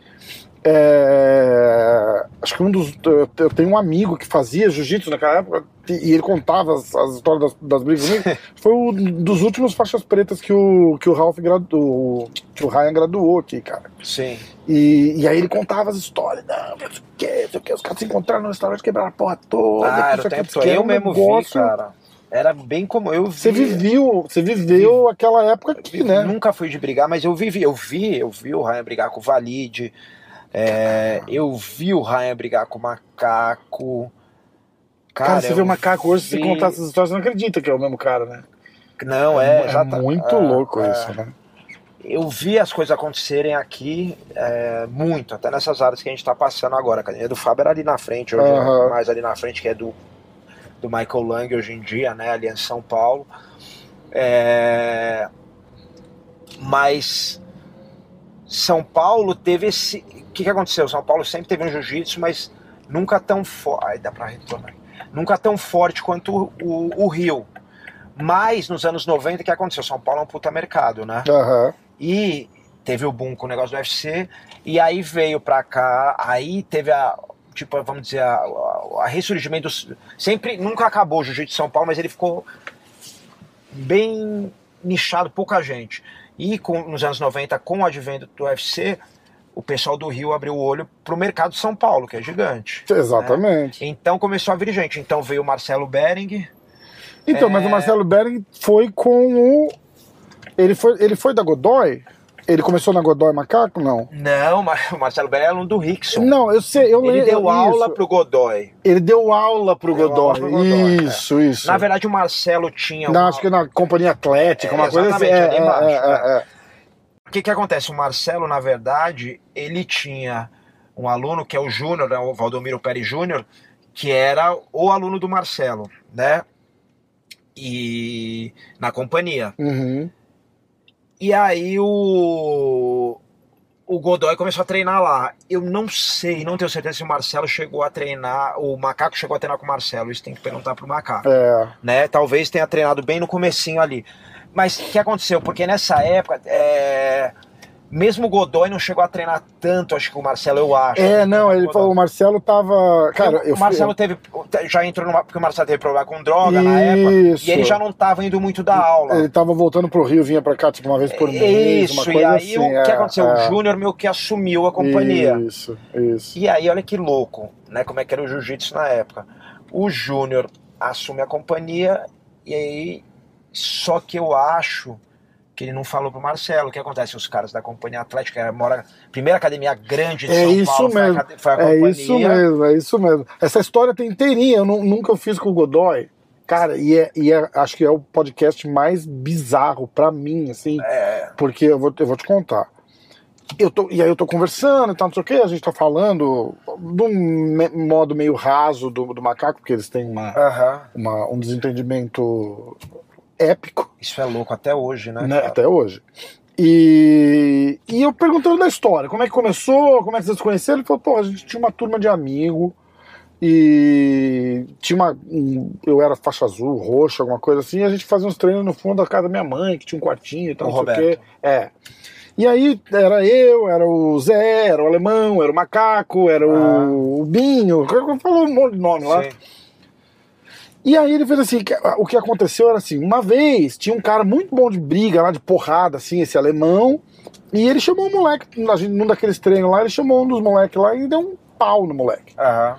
É, acho que um dos. Eu tenho um amigo que fazia jiu-jitsu naquela época e ele contava as, as histórias das, das brigas comigo. Foi um dos últimos faixas pretas que o, que o Ralph graduou, que o Ryan graduou aqui, cara. Sim. E, e aí ele contava as histórias, não, não sei o que, não sei o que, os caras se encontraram no restaurante, quebraram a porra toda. Ah, que era o tempo aqui, era Eu um mesmo vi, negócio- cara. Era bem como eu vi. Você viveu, você viveu aquela época aqui, né? Nunca fui de brigar, mas eu vivi, eu vi, eu vi o Ryan brigar com o Valide, é, eu vi o Ryan brigar com o Macaco. Cara, você eu vê o macaco hoje, se vi- você contar essas histórias, você não acredita que é o mesmo cara, né? Não, é, é exata- muito é, louco é. isso, né? Eu vi as coisas acontecerem aqui é, muito, até nessas áreas que a gente tá passando agora. A academia do Fábio era ali na frente, hoje é mais ali na frente, que é do, do Michael Lang hoje em dia, né? Ali em São Paulo. É, mas São Paulo teve esse. O que, que aconteceu? São Paulo sempre teve um jiu-jitsu, mas nunca tão forte. Ai, dá pra retornar. Nunca tão forte quanto o, o Rio. Mas nos anos 90, o que aconteceu? São Paulo é um puta mercado, né? Aham. E teve o boom com o negócio do UFC, e aí veio pra cá, aí teve a, tipo, vamos dizer, a, a, a ressurgimento sempre, nunca acabou o Jiu-Jitsu de São Paulo, mas ele ficou bem nichado, pouca gente. E com, nos anos 90, com o advento do UFC, o pessoal do Rio abriu o olho pro mercado de São Paulo, que é gigante. Exatamente. Então começou a vir gente. Então veio o Marcelo Bering, Então, É. mas o Marcelo Bering foi com o. Ele foi, ele foi da Godoy? Ele começou na Godoy Macaco? Não. não, o Marcelo Bering é aluno do Rickson. Não, eu sei, eu Ele lembro. deu aula isso. pro Godoy. Ele deu aula pro Deu Godoy. aula pro Godoy, é. isso, isso. Na verdade, o Marcelo tinha. Na- uma- acho que na Companhia Atlética, É, uma coisa assim. É, é, é, é. O que, que acontece? O Marcelo, na verdade, ele tinha um aluno que é o Júnior, né, o Valdomiro Pérez Júnior, que era o aluno do Marcelo, né? E na companhia. Uhum. E aí o o Godoy começou a treinar lá. Eu não sei, não tenho certeza se o Marcelo chegou a treinar, o Macaco chegou a treinar com o Marcelo. Isso tem que perguntar pro Macaco. É. né? Talvez tenha treinado bem no comecinho ali. Mas o que aconteceu? Porque nessa época, é, mesmo o Godoy não chegou a treinar tanto, acho que o Marcelo, eu acho. É, não, ele falou, o Marcelo tava. Cara, Porque eu o Marcelo teve. Já entrou numa. Porque o Marcelo teve problema com droga na época. Isso. E ele já não estava indo muito da aula. Ele tava voltando pro Rio, vinha pra cá, tipo, uma vez por mês, uma Isso, e aí assim. o que é, aconteceu? é. O Júnior meio que assumiu a companhia. Isso, isso. E aí, olha que louco, né? Como é que era o jiu-jitsu na época. O Júnior assume a companhia e aí. Só que eu acho que ele não falou pro Marcelo. O que acontece? Os caras da Companhia Atlética, mora, primeira academia grande de É São isso Paulo, foi a mesmo. foi a, É companhia. isso mesmo, é isso mesmo. Essa história tem inteirinha, eu nu- nunca fiz com o Godoy. Cara, e, é, e é- acho que é o podcast mais bizarro pra mim, assim, É, porque eu vou, eu vou te contar. Eu tô, e aí eu tô conversando e tal, não sei o que, a gente tá falando de um modo meio raso do, do macaco, porque eles têm uma, aham. uma- um desentendimento épico. Isso é louco até hoje, né? né, até hoje. E, e eu perguntando da história, como é que começou, como é que vocês se conheceram, ele falou, pô, a gente tinha uma turma de amigo e tinha uma. um- eu era faixa azul, roxa, alguma coisa assim, e a gente fazia uns treinos no fundo da casa da minha mãe, que tinha um quartinho e tal, O não sei o quê. Roberto. É. E aí era eu, era o Zé, era o alemão, era o macaco, era Ah. o, o Binho, falou um monte de nome lá. E aí ele fez assim, o que aconteceu era assim, uma vez tinha um cara muito bom de briga lá, de porrada, assim, esse alemão, e ele chamou um moleque, num daqueles treinos lá, ele chamou um dos moleques lá e deu um pau no moleque. Aham.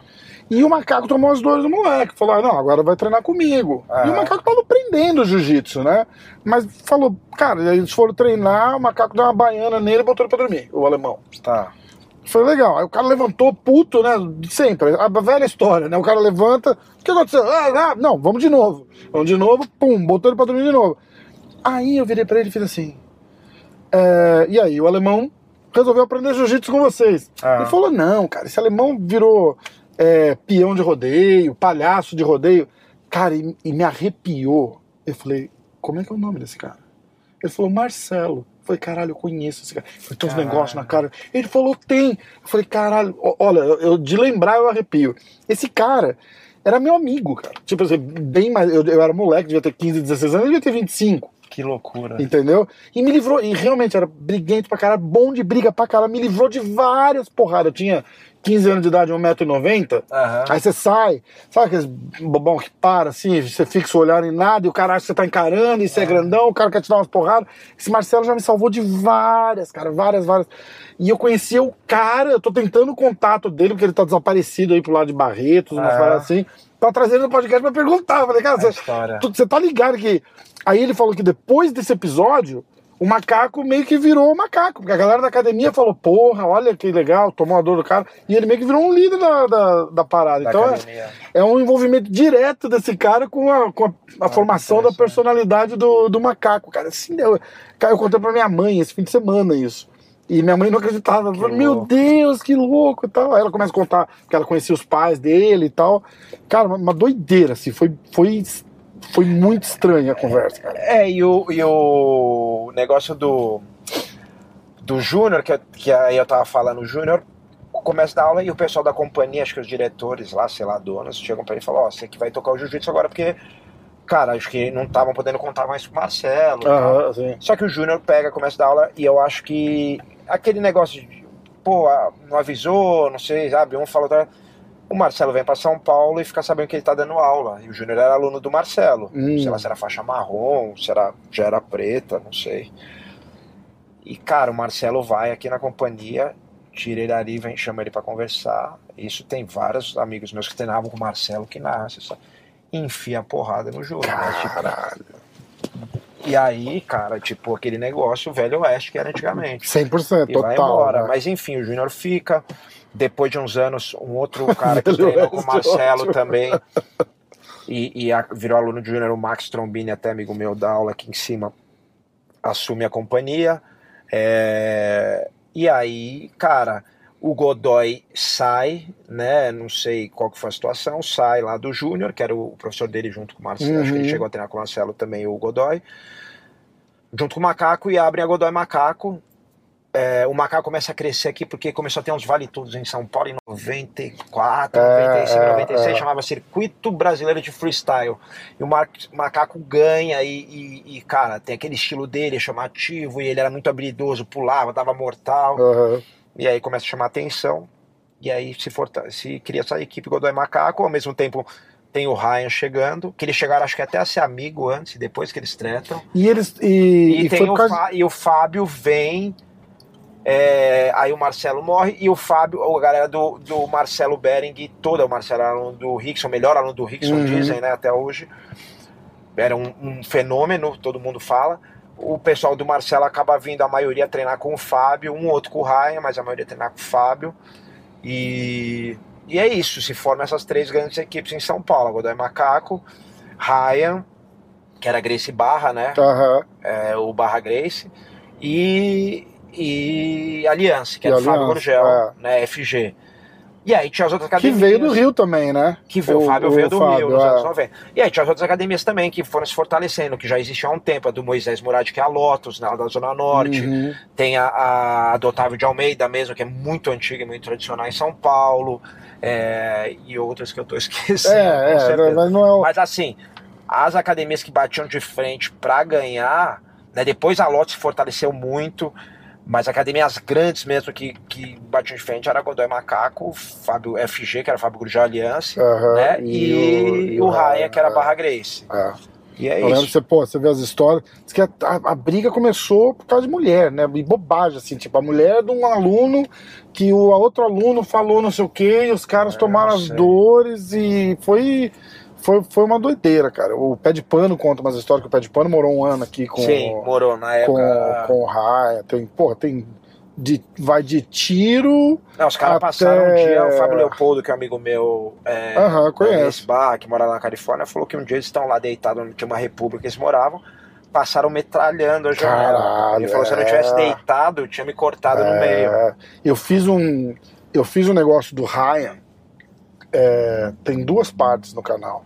E o macaco tomou as dores do moleque, falou, ah, não, agora vai treinar comigo. Ah. E o macaco tava aprendendo jiu-jitsu, né? Mas falou, cara, eles foram treinar, o macaco deu uma baiana nele e botou ele pra dormir, o alemão. Tá. Foi legal. Aí o cara levantou puto, né? Sempre. A velha história, né? O cara levanta. O que aconteceu? Ah, ah, não, vamos de novo. Vamos de novo, pum, botou ele pra dormir de novo. Aí eu virei pra ele e fiz assim. é, e aí, o alemão resolveu aprender jiu-jitsu com vocês. Ah. Ele falou: não, cara, esse alemão virou é, peão de rodeio, palhaço de rodeio. Cara, e, e me arrepiou. Eu falei: como é que é o nome desse cara? Ele falou: Marcelo. Falei, caralho, eu conheço esse cara. Eu tenho uns negócios na cara. Ele falou, tem. Eu falei, caralho, olha, eu, de lembrar eu arrepio. Esse cara era meu amigo, cara. Tipo assim, bem mais. Eu, eu era moleque, devia ter 15, 16 anos, eu devia ter 25. Que loucura. Entendeu? E me livrou, e realmente era briguento pra caralho, bom de briga pra caralho, me livrou de várias porradas. Eu tinha 15 anos de idade, 1,90m. Aham. Aí você sai, sabe aqueles bobão que para assim, você fixa o olhar em nada e o cara acha que você tá encarando e você é grandão, o cara quer te dar umas porradas. Esse Marcelo já me salvou de várias, cara, várias, várias. E eu conhecia o cara, eu tô tentando o contato dele, porque ele tá desaparecido aí pro lado de Barretos, umas Ah. paradas assim. Pra trazer ele no podcast pra perguntar. Eu falei, cara, você, tu- você tá ligado que. Aí ele falou que depois desse episódio, o macaco meio que virou o macaco. Porque a galera da academia falou, porra, olha que legal, tomou a dor do cara. E ele meio que virou um líder da, da, da parada. Da então é, é um envolvimento direto desse cara com a, com a, a formação da personalidade do, do macaco, cara. Assim, eu, cara, eu contei pra minha mãe esse fim de semana isso. E minha mãe não acreditava. Falou, meu. Deus, que louco e tal. Aí ela começa a contar que ela conhecia os pais dele e tal. Cara, uma, uma doideira, assim. Foi, foi, foi muito estranha a conversa, cara. É, e o, e o negócio do, do Júnior, que, eu- que aí eu tava falando, o Júnior começa da aula e o pessoal da companhia, acho que os diretores lá, sei lá, donos, chegam pra ele e falam, ó, você que vai tocar o jiu-jitsu agora, porque, cara, acho que não estavam podendo contar mais com o Marcelo. assim. Só que o Júnior pega, começa da aula e eu acho que aquele negócio de, pô, não avisou, não sei, sabe, um falou... O Marcelo vem pra São Paulo e fica sabendo que ele tá dando aula. E o Júnior era aluno do Marcelo. Hum. Sei lá se era faixa marrom, se era, já era preta, não sei. E, cara, o Marcelo vai aqui na companhia, tira ele ali, vem, chama ele pra conversar. Isso tem vários amigos meus que treinavam com o Marcelo que nasce, só. Enfia a porrada no Júnior. né? Tipo, Caralho. e aí, cara, tipo, aquele negócio velho oeste que era antigamente. 100%, E total. vai embora. né? Mas enfim, o Júnior fica. Depois de uns anos, um outro cara que treinou com o oeste, Marcelo ótimo. também. E, e a- virou aluno de Júnior, o Max Trombini, até amigo meu da aula aqui em cima, assume a companhia. É, E aí, cara, o Godoy sai, né? Não sei qual que foi a situação, sai lá do Júnior, que era o professor dele junto com o Marcelo. Acho que ele Uhum. chegou a treinar com o Marcelo também, o Godoy. Junto com o Macaco e abrem a Godoy Macaco. É, o Macaco começa a crescer aqui porque começou a ter uns vale tudos em São Paulo em 94, É, 95, é, 96, é. chamava Circuito Brasileiro de Freestyle. E o Macaco ganha e, e- e, cara, tem aquele estilo dele, é chamativo, e ele era muito habilidoso, pulava, dava mortal. Aham. E aí começa a chamar atenção. E aí se, se cria essa equipe Godoy Macaco. Ao mesmo tempo tem o Ryan chegando, que eles chegaram acho que até a ser amigo antes e depois que eles tretam. E eles. E, E, e o causa. Fá- e o Fábio vem. É, aí o Marcelo morre e o Fábio, a galera do, do Marcelo Bering, toda o Marcelo era aluno do Rickson, melhor aluno do Rickson, Uhum. dizem, né, até hoje. Era um, um fenômeno, todo mundo fala. O pessoal do Marcelo acaba vindo, a maioria, treinar com o Fábio, um outro com o Ryan, mas a maioria treinar com o Fábio. E, e é isso, se formam essas três grandes equipes em São Paulo. Godoy Macaco, Ryan, que era Grace Barra, né? Aham. é, o Barra Grace, e, e Aliança, que E era o Fábio Aliança, Gurgel, é. né, FG. E aí tinha as outras Que academias. veio do Rio também, né? Que veio, o, Fábio veio do Fábio, Rio nos é. anos 90. E aí tinha as outras academias também que foram se fortalecendo, que já existiam há um tempo. A do Moisés Murad, que é a Lotus, né, da Zona Norte. Uhum. Tem a, a, a do Otávio de Almeida mesmo, que é muito antiga e muito tradicional em São Paulo. é, e outras que eu tô esquecendo. É, é, mas não é o. Mas assim, as academias que batiam de frente para ganhar, né, depois a Lotte se fortaleceu muito, mas academias grandes mesmo que, que batiam de frente era Godoy Macaco, Fábio FG, que era Fábio Gurgel Aliança, Aham, né, e, o, Raia, que era é. Barra Grace. É. E é Eu lembro isso. você, pô, você vê as histórias. Diz que a, a- a briga começou por causa de mulher, né? E bobagem, assim, tipo, a mulher de um aluno que o outro aluno falou não sei o quê, e os caras É, tomaram as dores e foi, foi, foi uma doideira, cara. O Pé de Pano conta umas histórias que o Pé de Pano morou um ano aqui com, Sim, morou na com, época. com o Raia. Tem, porra, tem. De, vai de tiro. Não, os caras até- passaram um dia, o Fábio Leopoldo, que é um amigo meu, é, Aham, conheço. Esse bar que mora lá na Califórnia, falou que um dia eles estão lá deitados, tinha uma república eles moravam. passaram metralhando a janela. Caralho, ele falou: se eu não é. tivesse deitado, tinha me cortado no meio. É, eu fiz um eu fiz um negócio do Ryan é, tem duas partes no canal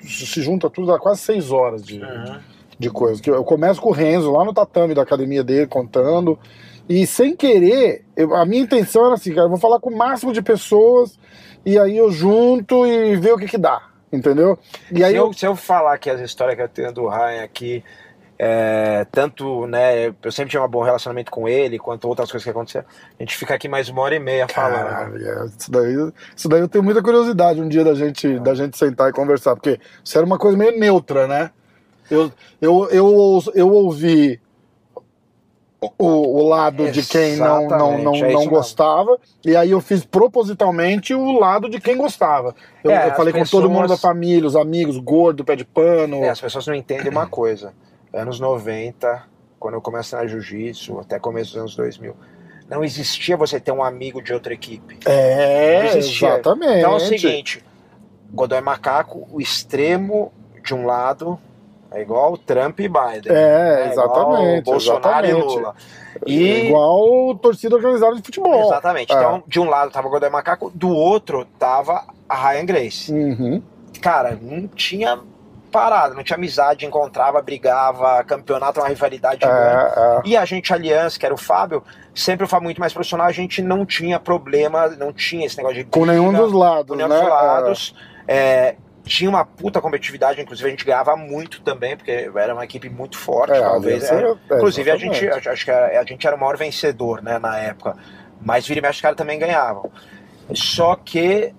se junta tudo dá quase seis horas de, Uhum. de coisa. Que eu começo com o Renzo lá no tatame da academia dele contando. E sem querer eu- a minha intenção era assim cara vou falar com o máximo de pessoas e aí eu junto e ver o que que dá entendeu? E aí se, eu, eu, se eu falar aqui as histórias que eu tenho do Ryan aqui, é, tanto, né, eu sempre tinha um bom relacionamento com ele, quanto outras coisas que aconteceram, a gente fica aqui mais uma hora e meia falando. Caralho, é, isso, daí, isso daí eu tenho muita curiosidade um dia da gente, da gente sentar e conversar, porque isso era uma coisa meio neutra, né? Eu, eu, eu, eu ouvi o, o lado de quem não, não, não, Exatamente, é não gostava, e aí eu fiz propositalmente o lado de quem gostava. Eu, É, eu falei as com todo mundo da pessoas- família, os amigos, gordo, pé de pano. É, as pessoas não entendem uma coisa. Anos 90, quando eu comecei na jiu-jitsu, até começo dos anos 2000, não existia você ter um amigo de outra equipe. É, exatamente. Então é o seguinte, Godoy Macaco, o extremo de um lado é igual Trump e Biden. É, igual exatamente, Bolsonaro exatamente. e Lula. É E igual torcida organizada de futebol. Exatamente. É. Então, de um lado tava o Godoy Macaco, do outro tava a Ryan Grace. Uhum. Cara, não tinha parada, não tinha amizade, encontrava, brigava, campeonato, uma rivalidade. É, é. E a gente, Aliança, que era o Fábio, sempre Fábio muito mais profissional, a gente não tinha problema, não tinha esse negócio de Com nenhum briga, dos lados, com nenhum né? dos lados. É, tinha uma puta competitividade, inclusive a gente ganhava muito também, porque era uma equipe muito forte, É, talvez. Era- é, inclusive a gente, acho que a, a gente era o maior vencedor, né, na época. Mas vira e mexe, os caras também ganhavam. Só que,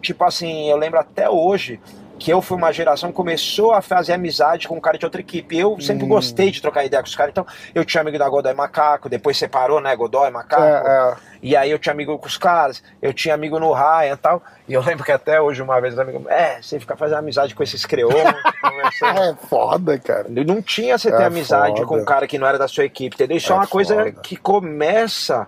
tipo assim, eu lembro até hoje que eu fui uma geração que começou a fazer amizade com um cara de outra equipe. Eu sempre Hum. gostei de trocar ideia com os caras. Então, eu tinha amigo da Godoy Macaco, depois separou, né? Godoy, Macaco. É, é. E aí eu tinha amigo com os caras, eu tinha amigo no Ryan e tal. E eu lembro que até hoje, uma vez, os amigos, é, você fica fazendo amizade com esses conversando. É foda, cara. Não tinha você ter É amizade foda. com um cara que não era da sua equipe, entendeu? Isso é, É uma coisa foda. que começa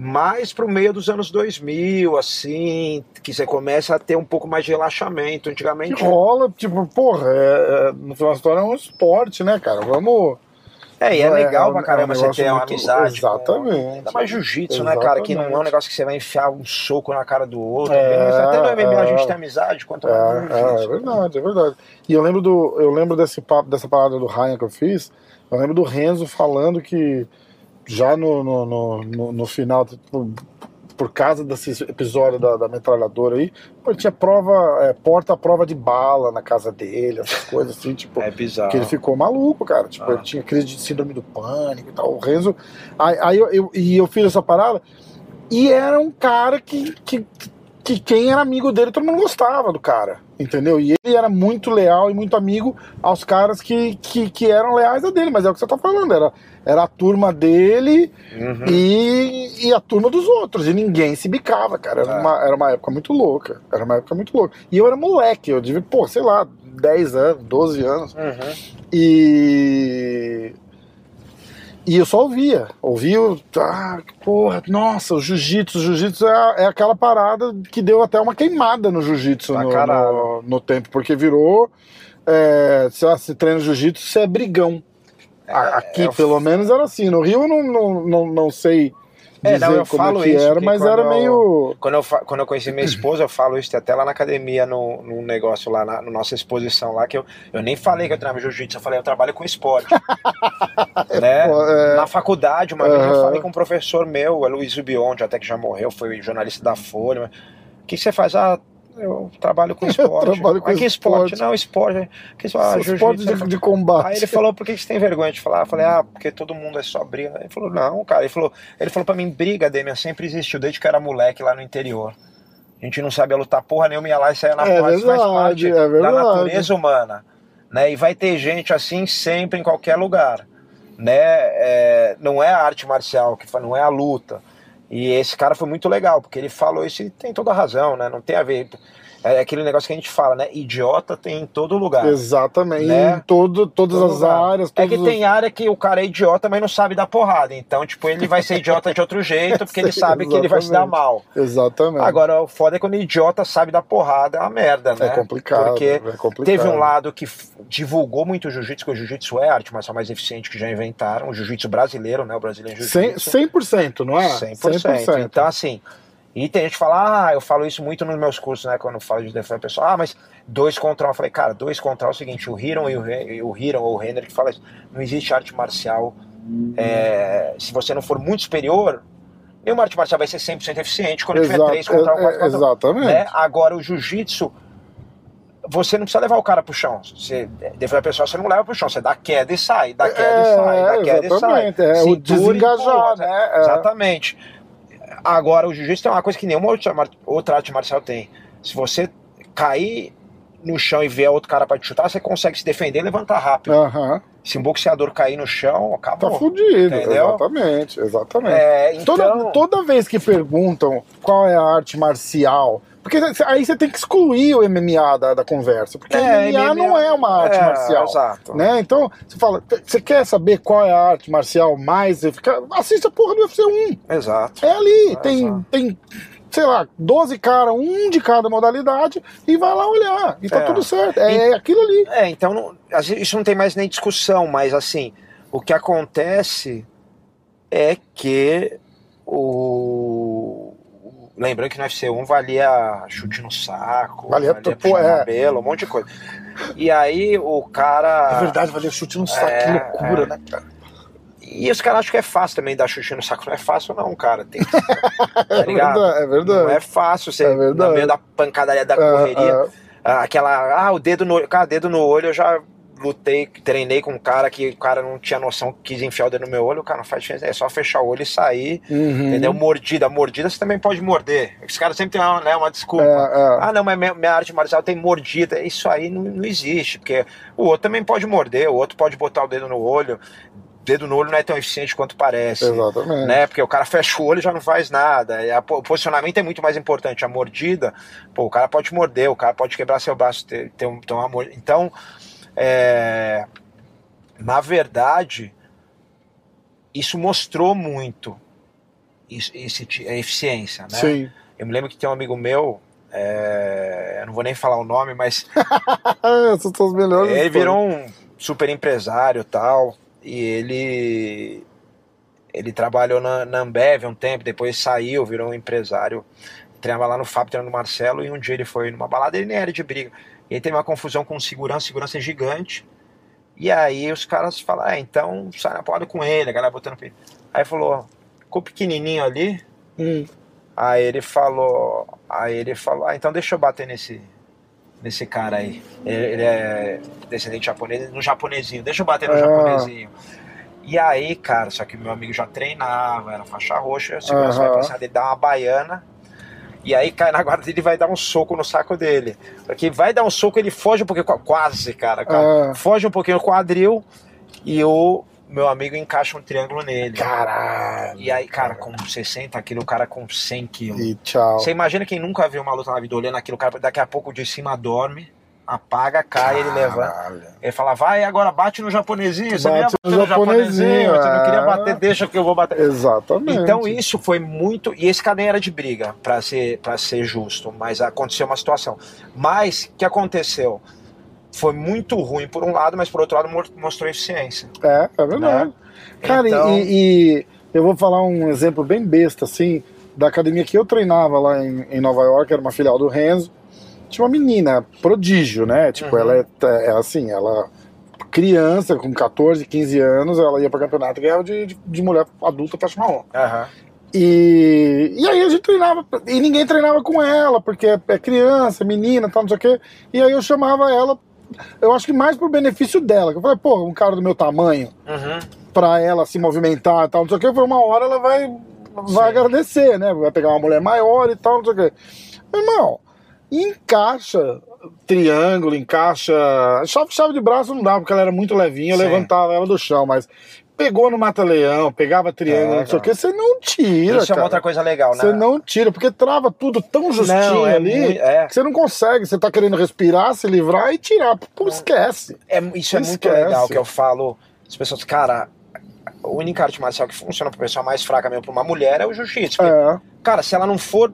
mais pro meio dos anos 2000, assim, que você começa a ter um pouco mais de relaxamento. Que Antigamente. rola, tipo, porra, é, é, no final da história é um esporte, né, cara? Vamos. É, e é É, legal é pra caramba um você ter uma muito- amizade. com- Exatamente. Ainda mais jiu-jitsu, né, cara? Que não é um negócio que você vai enfiar um soco na cara do outro. Até no MMA a gente tem amizade, quanto mais é, é verdade, é verdade. E eu lembro do, eu lembro desse papo, dessa parada do Ryan que eu fiz. Eu lembro do Renzo falando que já no, no, no, no- final, tipo, por causa desse episódio da, da metralhadora aí, pô, tinha prova, é, porta prova de bala na casa dele, essas coisas assim, tipo. É bizarro. Que ele ficou maluco, cara. Tipo, Ah. ele tinha crise de síndrome do pânico e tal. O Renzo. Aí, aí eu, eu- e eu fiz essa parada. E era um cara que, que, que quem era amigo dele, todo mundo gostava do cara. Entendeu? E ele era muito leal e muito amigo aos caras que, que, que eram leais a dele. Mas é o que você tá falando. Era, era a turma dele Uhum. e, e a turma dos outros. E ninguém se bicava, cara. Era, É. uma, era uma época muito louca. Era uma época muito louca. E eu era moleque. Eu devia, pô, sei lá, 10 anos, 12 anos. Uhum. E. E eu só ouvia. Ouvia, ah, porra, nossa, o jiu-jitsu. Jiu-jitsu é, é aquela parada que deu até uma queimada no jiu-jitsu no, no, no tempo, porque virou. É, sei lá, se treina jiu-jitsu, você é brigão. A- Aqui, é pelo menos, era assim. No Rio eu não, não, não, não sei É, dizer não, eu como falo é que isso, era, mas era eu- meio. Quando eu, quando eu conheci minha esposa, eu falo isso até lá na academia, no, num negócio lá, na, na nossa exposição lá, que eu, eu nem falei que eu treinava jiu-jitsu, eu falei, eu trabalho com esporte. né? pô, é. Na faculdade, uma vez eu falei com um professor meu, o Luiz Bionde, até que já morreu, foi jornalista da Folha. O que você faz? Ah, eu trabalho com esporte. trabalho com "Ah, que esporte? esporte. Não, esporte. Que, ah, esportes jiu-jitsu. de, de combate. Aí ele falou, por que você tem vergonha de falar? Eu falei, ah, porque todo mundo é só briga. Ele falou, não, cara. Ele falou, ele falou pra mim, briga, Demian, sempre existiu, desde que eu era moleque lá no interior. A gente não sabia lutar porra nenhuma, ia lá e saia na É. Isso faz parte é da natureza humana. Né? E vai ter gente assim sempre em qualquer lugar. Né? É, não é a arte marcial, que não é a luta. E esse cara foi muito legal, porque ele falou isso e tem toda a razão, né? Não tem a ver. É aquele negócio que a gente fala, né? Idiota tem em todo lugar. Exatamente. Né? Em todo, todas todo as lugar. áreas. É que os... tem área que o cara é idiota, mas não sabe dar porrada. Então, tipo, ele vai ser idiota de outro jeito, porque ele sabe que ele vai se dar mal. Exatamente. Agora, o foda é quando o idiota sabe dar porrada, é uma merda, né? É complicado. Porque é complicado. teve um lado que divulgou muito o jiu-jitsu, que o jiu-jitsu é a arte marcial mais eficiente que já inventaram, o jiu-jitsu brasileiro, né? O brasileiro jiu-jitsu. 100%, não é? 100%. 100%. Então, assim, e tem gente que fala, ah, eu falo isso muito nos meus cursos, né? Quando eu falo de defesa pessoal, ah, mas dois contra um. Eu falei, cara, dois contra um é o seguinte, o Hiron e o, o Hiron ou o Renner que fala isso, não existe arte marcial. É, se você não for muito superior, nenhuma arte marcial vai ser 100% eficiente quando Exato, tiver três contra um, quatro contra um. Exatamente. Né? Agora, o jiu-jitsu, você não precisa levar o cara pro chão. Você, defesa pessoal, você não leva pro chão, você dá queda e sai, dá queda é, e sai, dá queda e sai. É, o desengajar, né? É. Exatamente. Agora, o jiu-jitsu tem uma coisa que nenhuma outra arte marcial tem. Se você cair no chão e ver outro cara para te chutar, você consegue se defender e levantar rápido. Uhum. Se um boxeador cair no chão, acabou. Tá fudido, entendeu? exatamente, exatamente. É, então... toda, toda vez que perguntam qual é a arte marcial porque aí você tem que excluir o MMA da, da conversa, porque é, MMA, MMA, não é uma arte é, marcial. Exato. Né? Então, você fala, você quer saber qual é a arte marcial mais eficaz? Assista a porra do UFC 1. Exato. É ali, é, tem, tem, sei lá, 12 caras, um de cada modalidade, e vai lá olhar. E tá é. tudo certo. É, e, aquilo ali. É, então não, isso não tem mais nem discussão, mas assim, o que acontece é que o Lembrando que no FC1 valia chute no saco, valia, valia pô, é. cabelo, um monte de coisa. E aí o cara. É verdade, valia chute no saco, é, que loucura, é. né, cara? E os caras acham que é fácil também dar chute no saco. Não é fácil, não, cara. Tem que... tá ligado? é, verdade, é verdade. Não é fácil você, é no meio da pancadaria da é, correria. É. Aquela. Ah, o dedo no. Cara, dedo no olho eu já lutei, treinei com um cara que o cara não tinha noção, quis enfiar o dedo no meu olho, o cara não faz diferença, é só fechar o olho e sair, uhum. entendeu? Mordida, mordida você também pode morder. Esse cara sempre tem uma, né, uma desculpa. É, é. Ah, não, mas minha, minha, arte marcial tem mordida. Isso aí não, não existe, porque o outro também pode morder, o outro pode botar o dedo no olho dedo no olho não é tão eficiente quanto parece. Exatamente. Né? Porque o cara fecha o olho e já não faz nada. o posicionamento é muito mais importante. A mordida, pô, o cara pode morder, o cara pode quebrar seu braço, ter, ter, um, ter uma mordida. Então, é, na verdade, isso mostrou muito isso, esse, a eficiência, né? Sim. Eu me lembro que tem um amigo meu, é, eu não vou nem falar o nome, mas. São melhores. Ele virou um super empresário tal, e ele. Ele trabalhou na, na Ambev um tempo, depois saiu, virou um empresário. Treinava lá no Fábio, treinando o Marcelo, e um dia ele foi numa balada, ele nem era de briga. E aí teve uma confusão com segurança, segurança é gigante. E aí os caras falaram, ah, então sai na porrada com ele, a galera botando peito. Aí falou, ficou pequenininho ali. Hum. Aí ele falou, aí ele falou, ah, então deixa eu bater nesse, nesse cara aí. Ele, ele é descendente japonês, no japonesinho, deixa eu bater no ah. japonesinho. E aí, cara, só que meu amigo já treinava, era faixa roxa, a segurança uhum. vai pensar dele dar uma baiana e aí cai na guarda dele e vai dar um soco no saco dele. Porque vai dar um soco, ele foge um pouquinho, quase, cara. Ah. Foge um pouquinho no quadril e o meu amigo encaixa um triângulo nele. Caralho. E aí, cara, com 60 quilos, o cara com 100 quilos. E tchau. Você imagina quem nunca viu uma luta na vida olhando aquilo, cara, daqui a pouco de cima dorme apaga, cai, Caralho. ele levanta. Ele fala, vai agora bate no japonesinho. Você bate não ia bater no, japonesinho, você não queria bater, deixa que eu vou bater. Exatamente. Então isso foi muito. E esse nem era de briga, para ser, pra ser justo, mas aconteceu uma situação. Mas o que aconteceu? Foi muito ruim por um lado, mas por outro lado mostrou eficiência. É, é verdade. Né? Cara, então... e, e eu vou falar um exemplo bem besta, assim, da academia que eu treinava lá em, em Nova York, era uma filial do Renzo tinha uma menina prodígio, né? Tipo, uhum. ela é, é, assim, ela criança com 14, 15 anos, ela ia para campeonato e ganhava de, de, de, mulher adulta para chamar Uhum. E, e aí a gente treinava, e ninguém treinava com ela, porque é, é criança, é menina, tal, não sei o quê. E aí eu chamava ela, eu acho que mais pro benefício dela. Que eu falei, pô, um cara do meu tamanho, uhum. pra ela se movimentar e tal, não sei o quê, foi uma hora ela vai, vai agradecer, né? Vai pegar uma mulher maior e tal, não sei o quê. Irmão, encaixa triângulo, encaixa. Chave, chave de braço não dá, porque ela era muito levinha, eu levantava ela do chão, mas pegou no mata-leão, pegava triângulo, É, não sei o que, você não tira. Isso é cara. uma outra coisa legal, né? Você não tira, porque trava tudo tão justinho Não, é ali muito- é. que você não consegue. Você tá querendo respirar, se livrar e tirar. Pô, esquece. É, isso é muito Esquece. legal que eu falo. As pessoas, cara, a única arte marcial que funciona pra pessoa mais fraca mesmo, pra uma mulher, é o jiu-jitsu. É. Cara, se ela não for.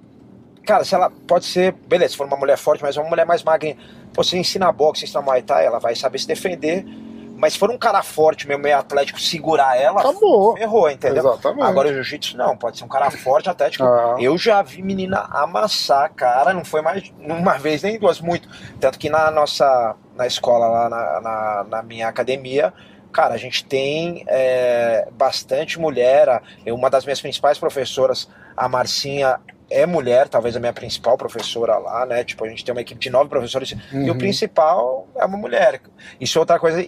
Cara, se ela pode ser. Beleza, se for uma mulher forte, mas uma mulher mais magrinha. Pô, você ensina boxe, ensina muay thai, ela vai saber se defender. Mas se for um cara forte, mesmo meio atlético, segurar ela, Acabou. errou, entendeu? Exatamente. Agora o jiu-jitsu não, pode ser um cara forte, atlético. Ah. Eu já vi menina amassar, cara, não foi mais uma vez nem duas, muito. Tanto que na nossa na escola, lá na, na, na minha academia, cara, a gente tem é, bastante mulher. Uma das minhas principais professoras, a Marcinha, é mulher, talvez a minha principal professora lá, né? Tipo, a gente tem uma equipe de nove professores e o Uhum. principal é uma mulher. Isso é outra coisa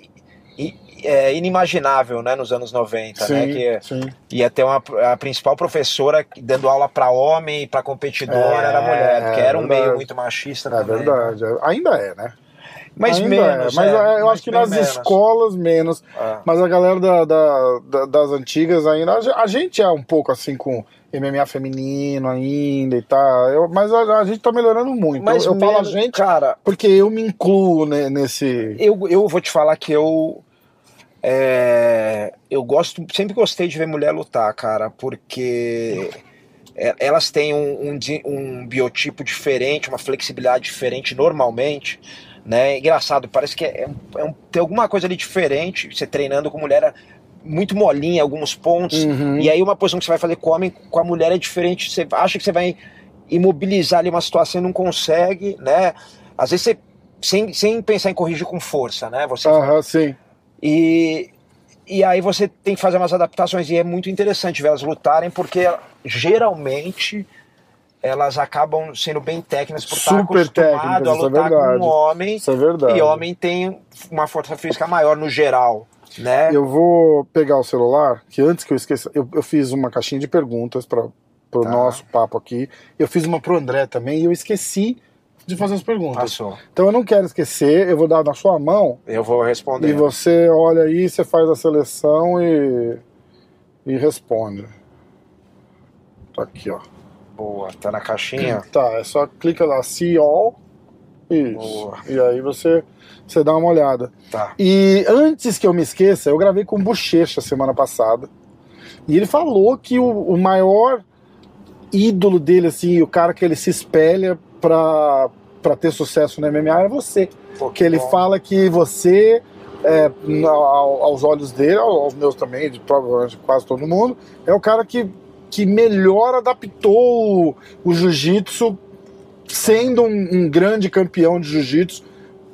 é, inimaginável, né, nos anos 90, né? Sim, Que sim. ia ter uma a principal professora dando aula para homem para competidor É, era mulher, que era um verdade. meio muito machista É também. verdade. Ainda é, né? Mas Ainda menos, é. Mas é, é, eu acho que nas menos. escolas menos. É. Mas a galera da, da- da- das antigas ainda. A gente é um pouco assim com MMA feminino ainda e tal. eu- mas a, a gente tá melhorando muito. Mas eu eu falo a gente cara, porque eu me incluo ne- nesse. eu, eu vou te falar que eu é, eu gosto, sempre gostei de ver mulher lutar, cara, porque é, elas têm um, um um biotipo diferente, uma flexibilidade diferente normalmente, né? Engraçado, parece que é, é um- tem alguma coisa ali diferente. Você treinando com mulher é muito molinha, em alguns pontos, Uhum. e aí uma posição que você vai fazer com homem, com a mulher é diferente. Você acha que você vai imobilizar ali uma situação e não consegue, né? Às vezes você sem, sem pensar em corrigir com força, né? Você Aham, sim. e, e aí você tem que fazer umas adaptações e é muito interessante ver elas lutarem porque geralmente elas acabam sendo bem técnicas por estar Super acostumado técnicas, a é lutar verdade. com um homem Isso é verdade. e homem tem uma força física maior no geral, né? Eu vou pegar o celular, que antes que eu esqueça, eu, eu fiz uma caixinha de perguntas para o Tá. nosso papo aqui. Eu fiz uma pro André também e eu esqueci de fazer as perguntas. Passou. Então eu não quero esquecer, eu vou dar na sua mão Eu vou responder. e você olha aí, você faz a seleção e, e responde. Tá aqui, ó. Boa, tá na caixinha. Tá, é só clica lá, see all. Isso. Boa. E aí você, você dá uma olhada. Tá. E antes que eu me esqueça, eu gravei com o Bochecha semana passada. E ele falou que o, o maior ídolo dele, assim, o cara que ele se espelha pra, pra ter sucesso no MMA é você. Pô, Que ele bom. fala que você, é, ao- aos olhos dele, ao- aos meus também, de provavelmente quase todo mundo, é o cara que, que melhor adaptou o, o jiu-jitsu, sendo um, um grande campeão de jiu-jitsu,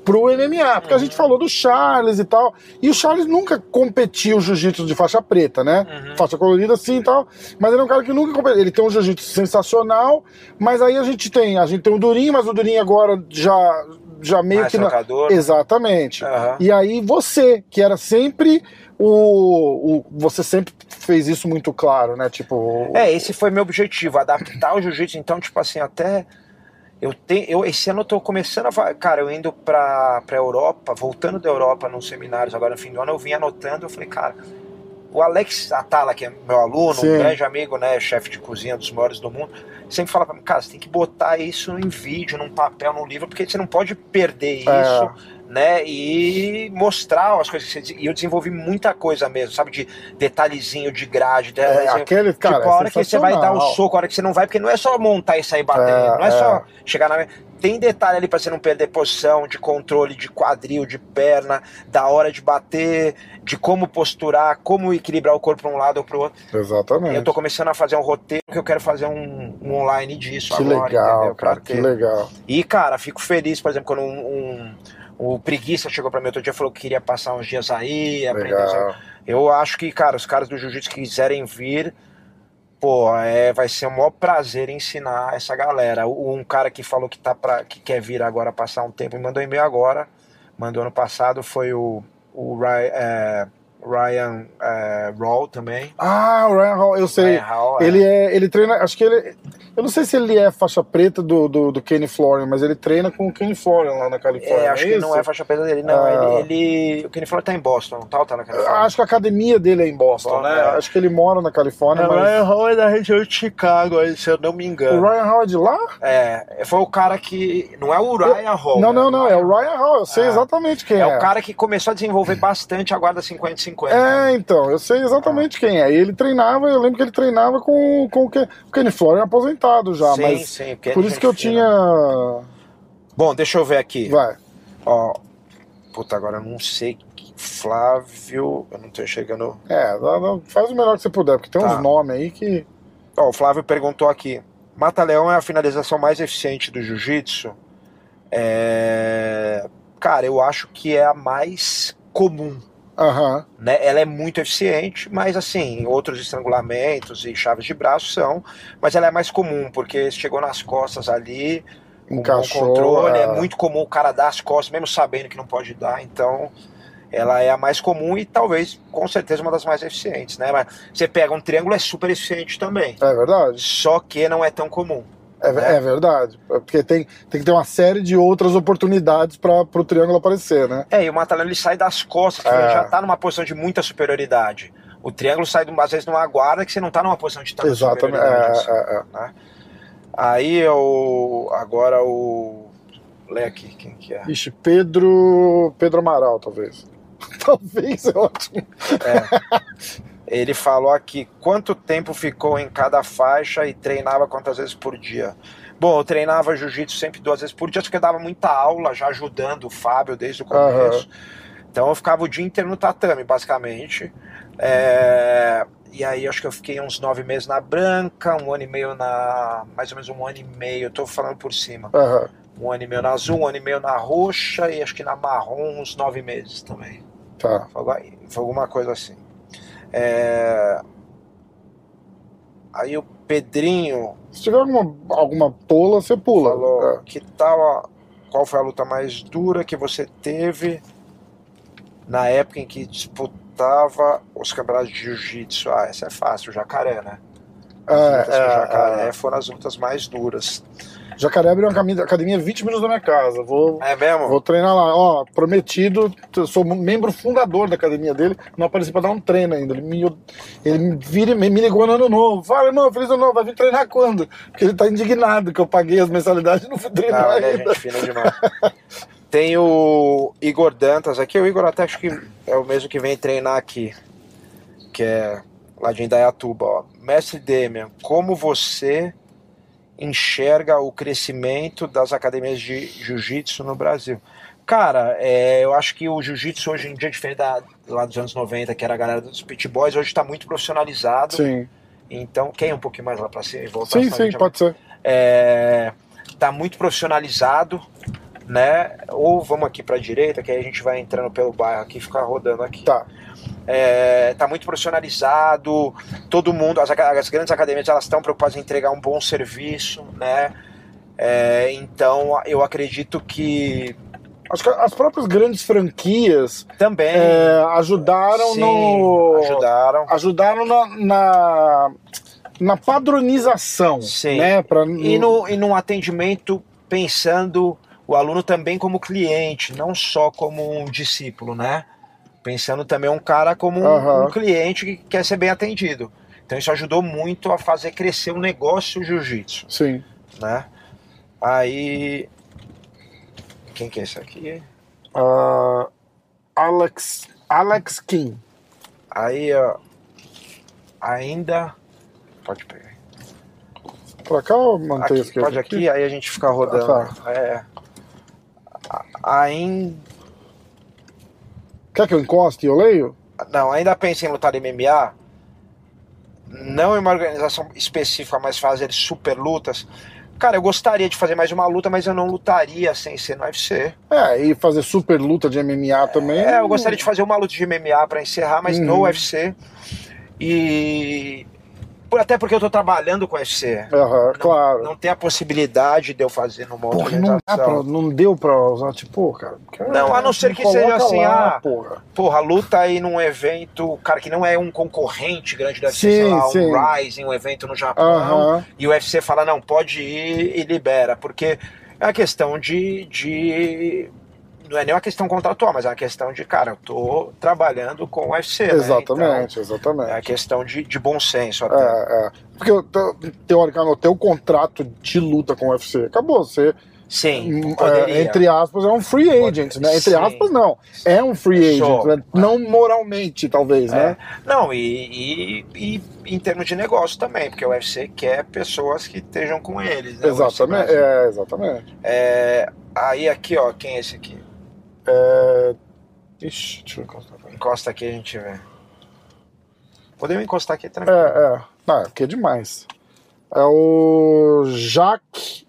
pro MMA. Porque a gente falou do Charles e tal, e o Charles nunca competiu jiu-jitsu de faixa preta, né? Uhum. Faixa colorida sim e tal, mas ele é um cara que nunca competiu. Ele tem um jiu-jitsu sensacional, mas aí a gente tem, a gente tem o Durinho, mas o Durinho agora já, já meio Mais que... na-. Exatamente. Aham. E aí você, que era sempre o, o- Você sempre fez isso muito claro, né? Tipo. É, esse foi meu objetivo, adaptar o jiu-jitsu. Então, tipo assim, até. Eu tenho, eu, esse ano eu tô começando a. Cara, eu indo pra, pra Europa, voltando da Europa nos seminários agora no fim do ano, eu vim anotando, eu falei, cara, o Alex Atala, que é meu aluno, Sim. um grande amigo, né, chefe de cozinha dos maiores do mundo, sempre fala pra mim, cara, você tem que botar isso em vídeo, num papel, num livro, porque você não pode perder É. isso, né, e mostrar as coisas que você... E eu desenvolvi muita coisa mesmo, sabe, de detalhezinho de grade, É, detalhezinho- aquele, cara. tipo, a hora é que você vai dar o soco, a hora que você não vai, porque não é só montar e sair batendo, É, não é, é. só chegar na. Tem detalhe ali pra você não perder posição, de controle de quadril, de perna, da hora de bater, de como posturar, como equilibrar o corpo pra um lado ou pro outro. Exatamente. Eu tô começando a fazer um roteiro que eu quero fazer um, um online disso Que agora, legal, cara. Que ter- legal. E, cara, fico feliz, por exemplo, quando um. um- o Preguiça chegou pra mim outro dia e falou que queria passar uns dias aí, aprender. Legal. Eu acho que, cara, os caras do jiu-jitsu quiserem vir, pô, é, vai ser um maior prazer ensinar essa galera. O- Um cara que falou que, tá pra, que quer vir agora passar um tempo, me mandou e-mail agora, mandou ano passado, foi o, o é, Ryan é, Rawl também. Ah, o Ryan Hall, eu sei. Ryan Hall, é. Ele é. Ele treina. Acho que ele. Eu não sei se ele é faixa preta do, do, do Kenny Florian, mas ele treina com o Kenny Florian lá na Califórnia. É, acho é que isso? não é faixa preta dele, não. Ah. Ele, ele- O Kenny Florian tá em Boston, não tá? Ou tá na Eu Califórnia? Acho que a academia dele é em Boston, Boston, né? é. Acho que ele mora na Califórnia, mas. Hall é da região de Chicago, aí, se eu não me O engano. Ryan Hall é de lá? É, foi o cara que. Não é o Ryan Hall. não, né? não, não. É o Ryan Hall. Eu sei Ah. exatamente quem é. É o cara que começou a desenvolver bastante a guarda 50-50. É, então, eu sei exatamente quem é. E ele treinava, eu lembro que ele treinava com, com o Ken- o Kenny Florian aposentado já, sim, mas sim. por isso que eu tinha. Bom, deixa eu ver aqui. Vai. Ó. Puta, agora eu não sei. que- Flávio. Eu não tô chegando. É, faz o melhor que você puder, porque tem Tá. uns nomes aí que. Ó, o Flávio perguntou aqui: Mata-leão é a finalização mais eficiente do jiu-jitsu? É... Cara, eu acho que é a mais comum. Aham. Né? Ela é muito eficiente, mas assim, outros estrangulamentos e chaves de braço são, mas ela é mais comum, porque chegou nas costas ali, Encaixou. controle, é é. muito comum o cara dar as costas, mesmo sabendo que não pode dar, então ela é a mais comum e talvez, com certeza, uma das mais eficientes, né? Mas você pega um triângulo, é super eficiente também, É verdade? só que não é tão comum. É, né? é verdade. Porque tem, tem que ter uma série de outras oportunidades para o triângulo aparecer, né? É, e o Matalhão ele sai das costas, É. já tá numa posição de muita superioridade. O triângulo sai, às vezes, numa guarda que você não tá numa posição de tanta Exatamente. superioridade. É, assim. é, é. Aí eu. Agora o. Lê aqui, quem que é? Ixi, Pedro. Pedro Amaral, talvez. talvez é ótimo. Ele falou aqui quanto tempo ficou em cada faixa e treinava quantas vezes por dia. Bom, eu treinava jiu-jitsu sempre duas vezes por dia, porque eu dava muita aula já ajudando o Fábio desde o começo. Então eu ficava o dia inteiro no tatame, basicamente. É, E aí acho que eu fiquei uns nove meses na branca, um ano e meio na. Mais ou menos um ano e meio, eu tô falando por cima. Aham. Um ano e meio na azul, um ano e meio na roxa e acho que na marrom uns nove meses também. Tá. Foi alguma coisa assim. É, Aí o Pedrinho Se tiver alguma, alguma tola, você pula. falou: É. que tal. Qual foi a luta mais dura que você teve na época em que disputava os campeonatos de jiu-jitsu? Ah, essa é fácil, o jacaré, né? As É, lutas com o é, jacaré é. foram as lutas mais duras. Jacaré abriu uma academia 20 minutos da minha casa. Vou, É mesmo? vou treinar lá. Ó, prometido, sou membro fundador da academia dele. Não apareci pra dar um treino ainda. Ele me, ele vira, me ligou no ano novo. Fala, irmão, feliz ano novo, vai vir treinar quando? Porque ele tá indignado que eu paguei as mensalidades e não fui treinar Não, ele é ainda. gente fina demais. Tem o Igor Dantas aqui. O Igor até acho que é o mesmo que vem treinar aqui. Que é lá de Indaiatuba. Ó. Mestre Demian, como você enxerga o crescimento das academias de jiu-jitsu no Brasil? Cara, é, eu acho que o jiu-jitsu hoje em dia, diferente da, lá dos anos 90, que era a galera dos pit boys, hoje está muito profissionalizado. Sim, Então, quer ir um pouquinho mais lá pra cima e voltar? sim, sim, pode ser. é, tá muito profissionalizado, né? Ou vamos aqui para a direita, que aí a gente vai entrando pelo bairro aqui e ficar rodando aqui. Tá. É, tá muito profissionalizado, todo mundo, as, as grandes academias elas estão preocupadas em entregar um bom serviço, né? É, então eu acredito que Acho que as próprias grandes franquias também é, ajudaram sim, no. ajudaram. ajudaram na, na, na padronização. Sim. Né? Pra, E, no, e num atendimento pensando o aluno também como cliente, não só como um discípulo, né? Pensando também um cara como um, Aham. um cliente que quer ser bem atendido. Então isso ajudou muito a fazer crescer o negócio jiu-jitsu, Sim. né? Aí. Quem que é esse aqui? Ah, Alex, Alex King. Aí, ó. Ainda. Pode pegar. Pra cá ou mantém Aqui, pode aqui, aí a gente fica rodando. Ah, É. A- Ainda. Quer que eu encoste e eu leio? Não, ainda pensa em lutar MMA. Não em uma organização específica, mas fazer super lutas. Cara, eu gostaria de fazer mais uma luta, mas eu não lutaria sem ser no UFC. É, e fazer super luta de MMA também. É, eu gostaria de fazer uma luta de MMA para encerrar, mas no Uhum. UFC. E até porque eu tô trabalhando com o UFC. Aham, Não, claro. não tem a possibilidade de eu fazer numa outra Porra, não, pra- não deu pra usar, tipo, cara. cara, Não, a não ser que seja assim, lá, ah, porra. Porra, luta aí num evento, cara, que não é um concorrente grande do UFC, Sim, lá, sim. um Rising, um evento no Japão, Aham. e o UFC fala, não, pode ir e libera, porque é uma questão de, de. Não é nem uma questão contratual, mas é uma questão de, cara, eu tô trabalhando com o UFC. né? Exatamente, Então, exatamente. é a questão de, de bom senso até. É, é. Porque, te- teoricamente, o teu contrato de luta com o UFC acabou. Você, Sim, hum, é, entre aspas, é um free agent, né? Entre Sim. aspas, não. É um free agent, né? Não moralmente, talvez, É. né? Não, e, e, e em termos de negócio também, porque o UFC quer pessoas que estejam com eles. Né? Exatamente. É, exatamente. É, aí aqui, ó, quem é esse aqui? É... Ixi, deixa eu encostar. pra- Encosta aqui a gente vê. Podemos encostar aqui tranquilo. É, é. Ah, aqui é demais. É o Jacques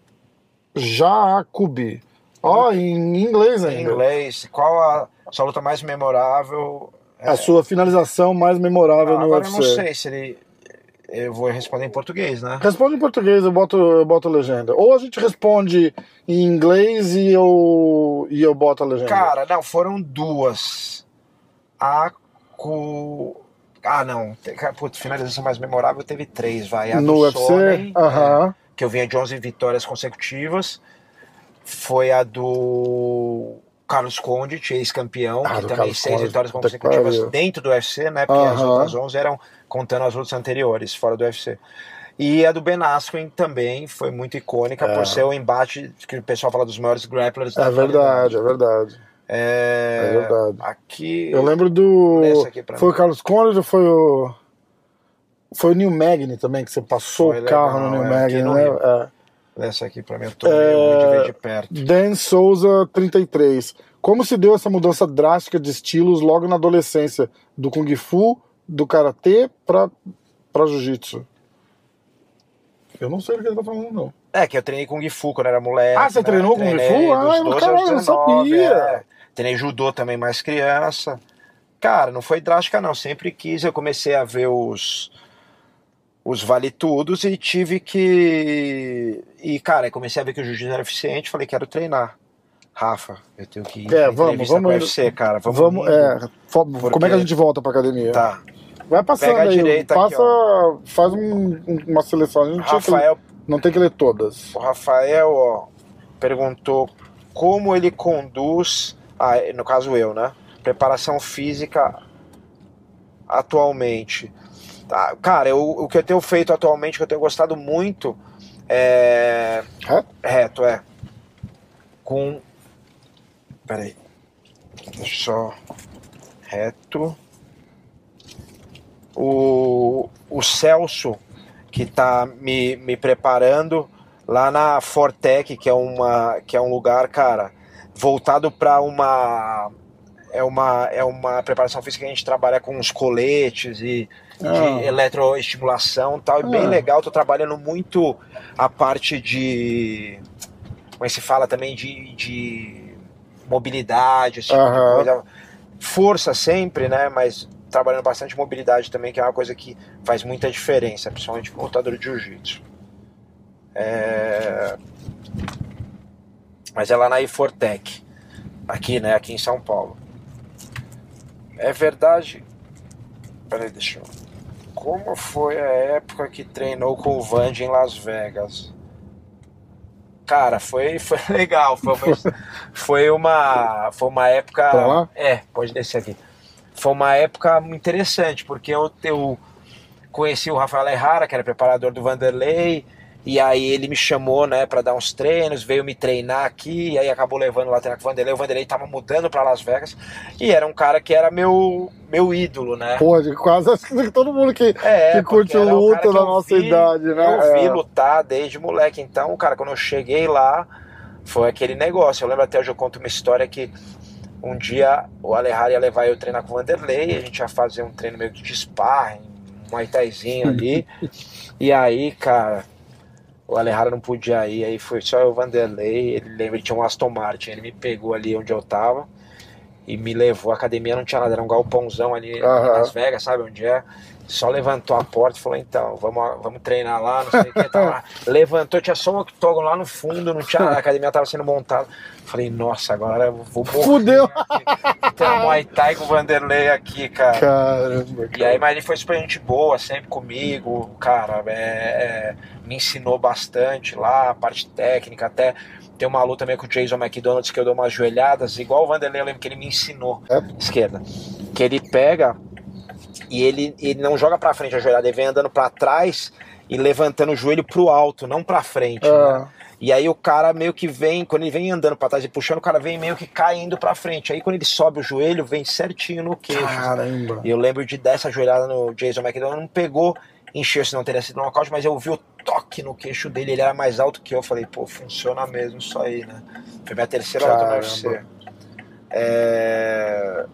Jacobi. Ó, em inglês Em ainda. inglês, qual a sua luta mais memorável? A sua finalização mais memorável Ah, no agora eu UFC. não sei se ele. Eu vou responder em português, né? Responde em português, eu boto, eu boto a legenda. Ou a gente responde em inglês e eu, e eu boto a legenda. Cara, não, foram duas. A cu. Ah, não. Putz, finalização mais memorável teve três, vai. A no do UFC? Sonnen, Aham. é, que eu vinha de 11 vitórias consecutivas. Foi a do Carlos Condit, ex-campeão, Ah, que também Carlos seis Condit, vitórias consecutivas dentro do UFC, né? Porque as outras 11 eram contando as lutas anteriores, fora do UFC. E a do Ben Askren também foi muito icônica É. por ser o embate que o pessoal fala dos maiores grapplers É verdade, é verdade. É, É verdade. Aqui. Eu lembro do. Foi o Carlos Conrad ou foi o. Foi o Neil Magny também, que você passou Foi o carro legal, no Neil é, Magny, né? É. Essa aqui pra mim, eu tô É, meio ruim de perto. Dan Souza, 33. Como se deu essa mudança drástica de estilos logo na adolescência? Do Kung Fu, do Karatê pra, pra Jiu-Jitsu? Eu não sei do que ele tá falando, não. É, que eu treinei Kung Fu quando era moleque. Ah, você né? treinou Kung Fu? Ah, 12 aos caralho, eu não 19, sabia. é. Treinei judô também mais criança. Cara, não foi drástica não, sempre quis. Eu comecei a ver os os vale tudos e tive que e cara, comecei a ver que o jiu-jitsu era eficiente, falei quero treinar. Rafa, eu tenho que ir É, vamos, vamos. UFC, cara. Vamos, Vamos, é, fo- como é que a Porque- gente volta pra academia? Tá. Vai passando Pega a aí, direita aqui, passa, faz um- um- uma seleção. A gente tinha que- Rafael não tem que ler todas. O Rafael ó, perguntou como ele conduz, ah, no caso eu, né? Preparação física atualmente. Tá, cara, eu, o que eu tenho feito atualmente, que eu tenho gostado muito, é. Reto? Reto, é. Com. Peraí. Deixa eu só. Reto. O, o Celso, que tá me, me preparando lá na Fortec, que é, uma, que é um lugar, cara, voltado para uma. É uma, é uma preparação física que a gente trabalha com os coletes e de Ah. eletroestimulação e tal. E bem Ah. legal, tô trabalhando muito a parte de. Como é se fala também? De, de mobilidade, esse tipo de coisa. Força sempre, né? Mas trabalhando bastante mobilidade também, que é uma coisa que faz muita diferença, principalmente com o lutador de jiu-jitsu. É... Mas é lá na Ifortec, aqui, né? Aqui em São Paulo. É verdade. Peraí, deixa eu. Como foi a época que treinou com o Vand em Las Vegas? Cara, foi, foi legal. Foi uma, foi uma, foi uma época. É, pode descer aqui. Foi uma época interessante, porque eu, eu conheci o Rafael Errara, que era preparador do Vanderlei, e aí ele me chamou, né, para dar uns treinos, veio me treinar aqui, e aí acabou levando lá treinar com o Vanderlei. O Vanderlei tava mudando para Las Vegas, e era um cara que era meu, meu ídolo, né? Pô, de quase acho que todo mundo que, É, que curte um luta da eu nossa vi- idade, né? Eu vi É. lutar desde moleque. Então, cara, quando eu cheguei lá, foi aquele negócio. Eu lembro até hoje eu conto uma história que um dia o Alejandro ia levar eu treinar com o Vanderlei, a gente ia fazer um treino meio que de sparring, um Muay Thaizinho ali. e aí, cara, o Alejandro não podia ir, aí foi só o Vanderlei, ele lembra, ele tinha um Aston Martin, ele me pegou ali onde eu tava. e me levou. A academia não tinha nada, era um galpãozão ali Aham. em Las Vegas, sabe onde é? Só levantou a porta e falou: então, vamos, vamos treinar lá, não sei o que. Tá lá. Levantou, tinha só um octógono lá no fundo, não tinha a academia estava sendo montada. Falei: nossa, agora eu vou morrer. Fudeu. Tem a Muay Thai com o Vanderlei aqui, cara. Caramba. E aí, mas ele foi super gente boa, sempre comigo, cara, é, é, me ensinou bastante lá, a parte técnica, até tem uma luta meio com o Jason McDonald's que eu dou umas joelhadas, igual o Vanderlei, eu lembro que ele me ensinou, É. esquerda, que ele pega e ele, ele não joga pra frente a joelhada, ele vem andando pra trás e levantando o joelho pro alto, não pra frente, Ah. né? E aí o cara meio que vem, quando ele vem andando pra trás e puxando, o cara vem meio que caindo pra frente. Aí quando ele sobe o joelho, vem certinho no queixo. Caramba. E eu lembro de dar essa joelhada no Jason McDonald, não pegou, encheu, se não teria sido um nocaute, mas eu vi o toque no queixo dele, ele era mais alto que eu. Falei, pô, funciona mesmo isso aí, né? Foi minha terceira luta no. UFC. É...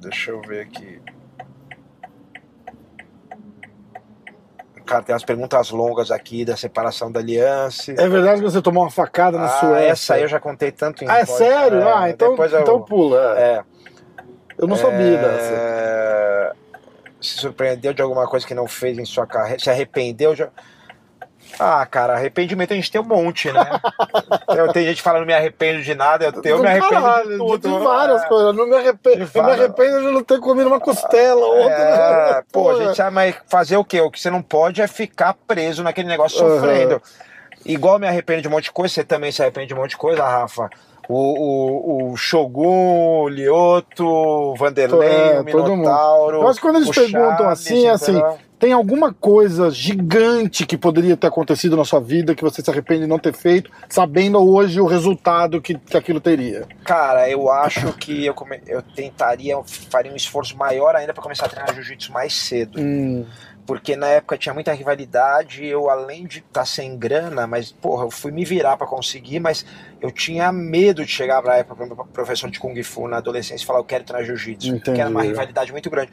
Deixa eu ver aqui. Cara, tem umas perguntas longas aqui da separação da aliança. É verdade que você tomou uma facada na ah, Suécia? essa aí eu já contei tanto em Ah, é pod- sério? é, ah, então, eu- então pula. é. É. Eu não sabia É, dessa. Se surpreendeu de alguma coisa que não fez em sua carreira? Se arrependeu de. Ah, cara, arrependimento a gente tem um monte, né? eu, tem gente falando me arrependo de nada, eu, eu me arrependo Caralho, de tudo. De várias É. coisas. Eu não me arrependo. Eu me arrependo de não ter comido uma costela ou outra. É, pô, a gente sabe, mas fazer o quê? O que você não pode é ficar preso naquele negócio Aham. sofrendo. Igual me arrependo de um monte de coisa, você também se arrepende de um monte de coisa, Rafa. O, o, o Shogun, o Lioto, o Vanderlei, É, o todo mundo. Minotauro. Eu acho que quando eles perguntam assim, é assim, tem alguma coisa gigante que poderia ter acontecido na sua vida que você se arrepende de não ter feito, sabendo hoje o resultado que, que aquilo teria? Cara, eu acho que eu, come- eu tentaria, eu faria um esforço maior ainda para começar a treinar jiu-jitsu mais cedo. Hum, Porque na época tinha muita rivalidade, eu além de estar sem grana, mas porra, eu fui me virar para conseguir, mas eu tinha medo de chegar pra época pro meu professor de Kung Fu na adolescência e falar, eu quero treinar jiu-jitsu, porque era uma rivalidade muito grande.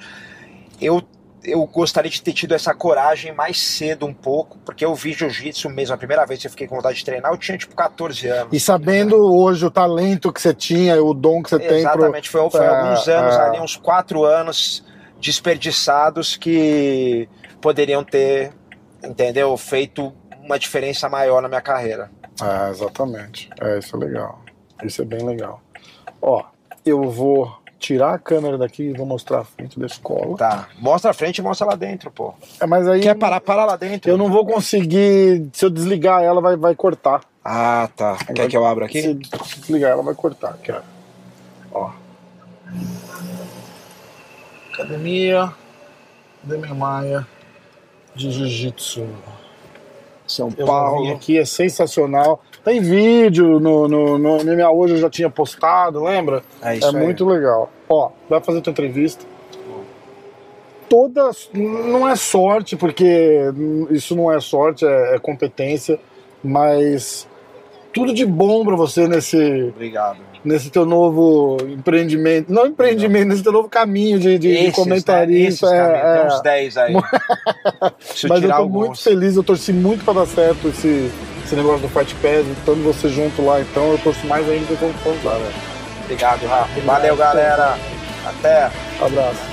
Eu eu gostaria de ter tido essa coragem mais cedo um pouco, porque eu vi jiu-jitsu mesmo, a primeira vez que eu fiquei com vontade de treinar, eu tinha tipo 14 anos. E sabendo hoje o talento que você tinha, o dom que você tem pro... Exatamente, foi, foi É, alguns anos ali, uns quatro anos desperdiçados que poderiam ter, entendeu, feito uma diferença maior na minha carreira. Ah, exatamente. É, isso é legal. Isso é bem legal. Ó, eu vou tirar a câmera daqui e vou mostrar a frente da escola. Tá, mostra a frente e mostra lá dentro, pô. É, mas aí Quer parar, para lá dentro. eu não vou conseguir. Se eu desligar ela, vai, vai cortar. Ah, tá. Quer que eu abra aqui? Se desligar ela, vai cortar. Aqui, ó. Academia Demi Maia de Jiu-Jitsu. São Eu já vim aqui, é sensacional. Tem vídeo no, no, no MMA hoje, eu já tinha postado, lembra? É É isso aí. muito legal. Ó, vai fazer tua entrevista. Todas. Não é sorte, porque isso não é sorte, é, é competência, mas tudo de bom pra você nesse, Obrigado. Nesse teu novo empreendimento. Não empreendimento, nesse teu novo caminho de, de, de Esses, comentarista. Né? Esses, é, é. Tem uns 10 aí. Mas eu tirar tô alguns. muito feliz, eu torci muito pra dar certo esse, esse negócio do Fight Pass, estando você junto lá, então eu torço mais ainda que eu lá, velho. Obrigado, Rafa. Valeu, galera. Até. Abraço.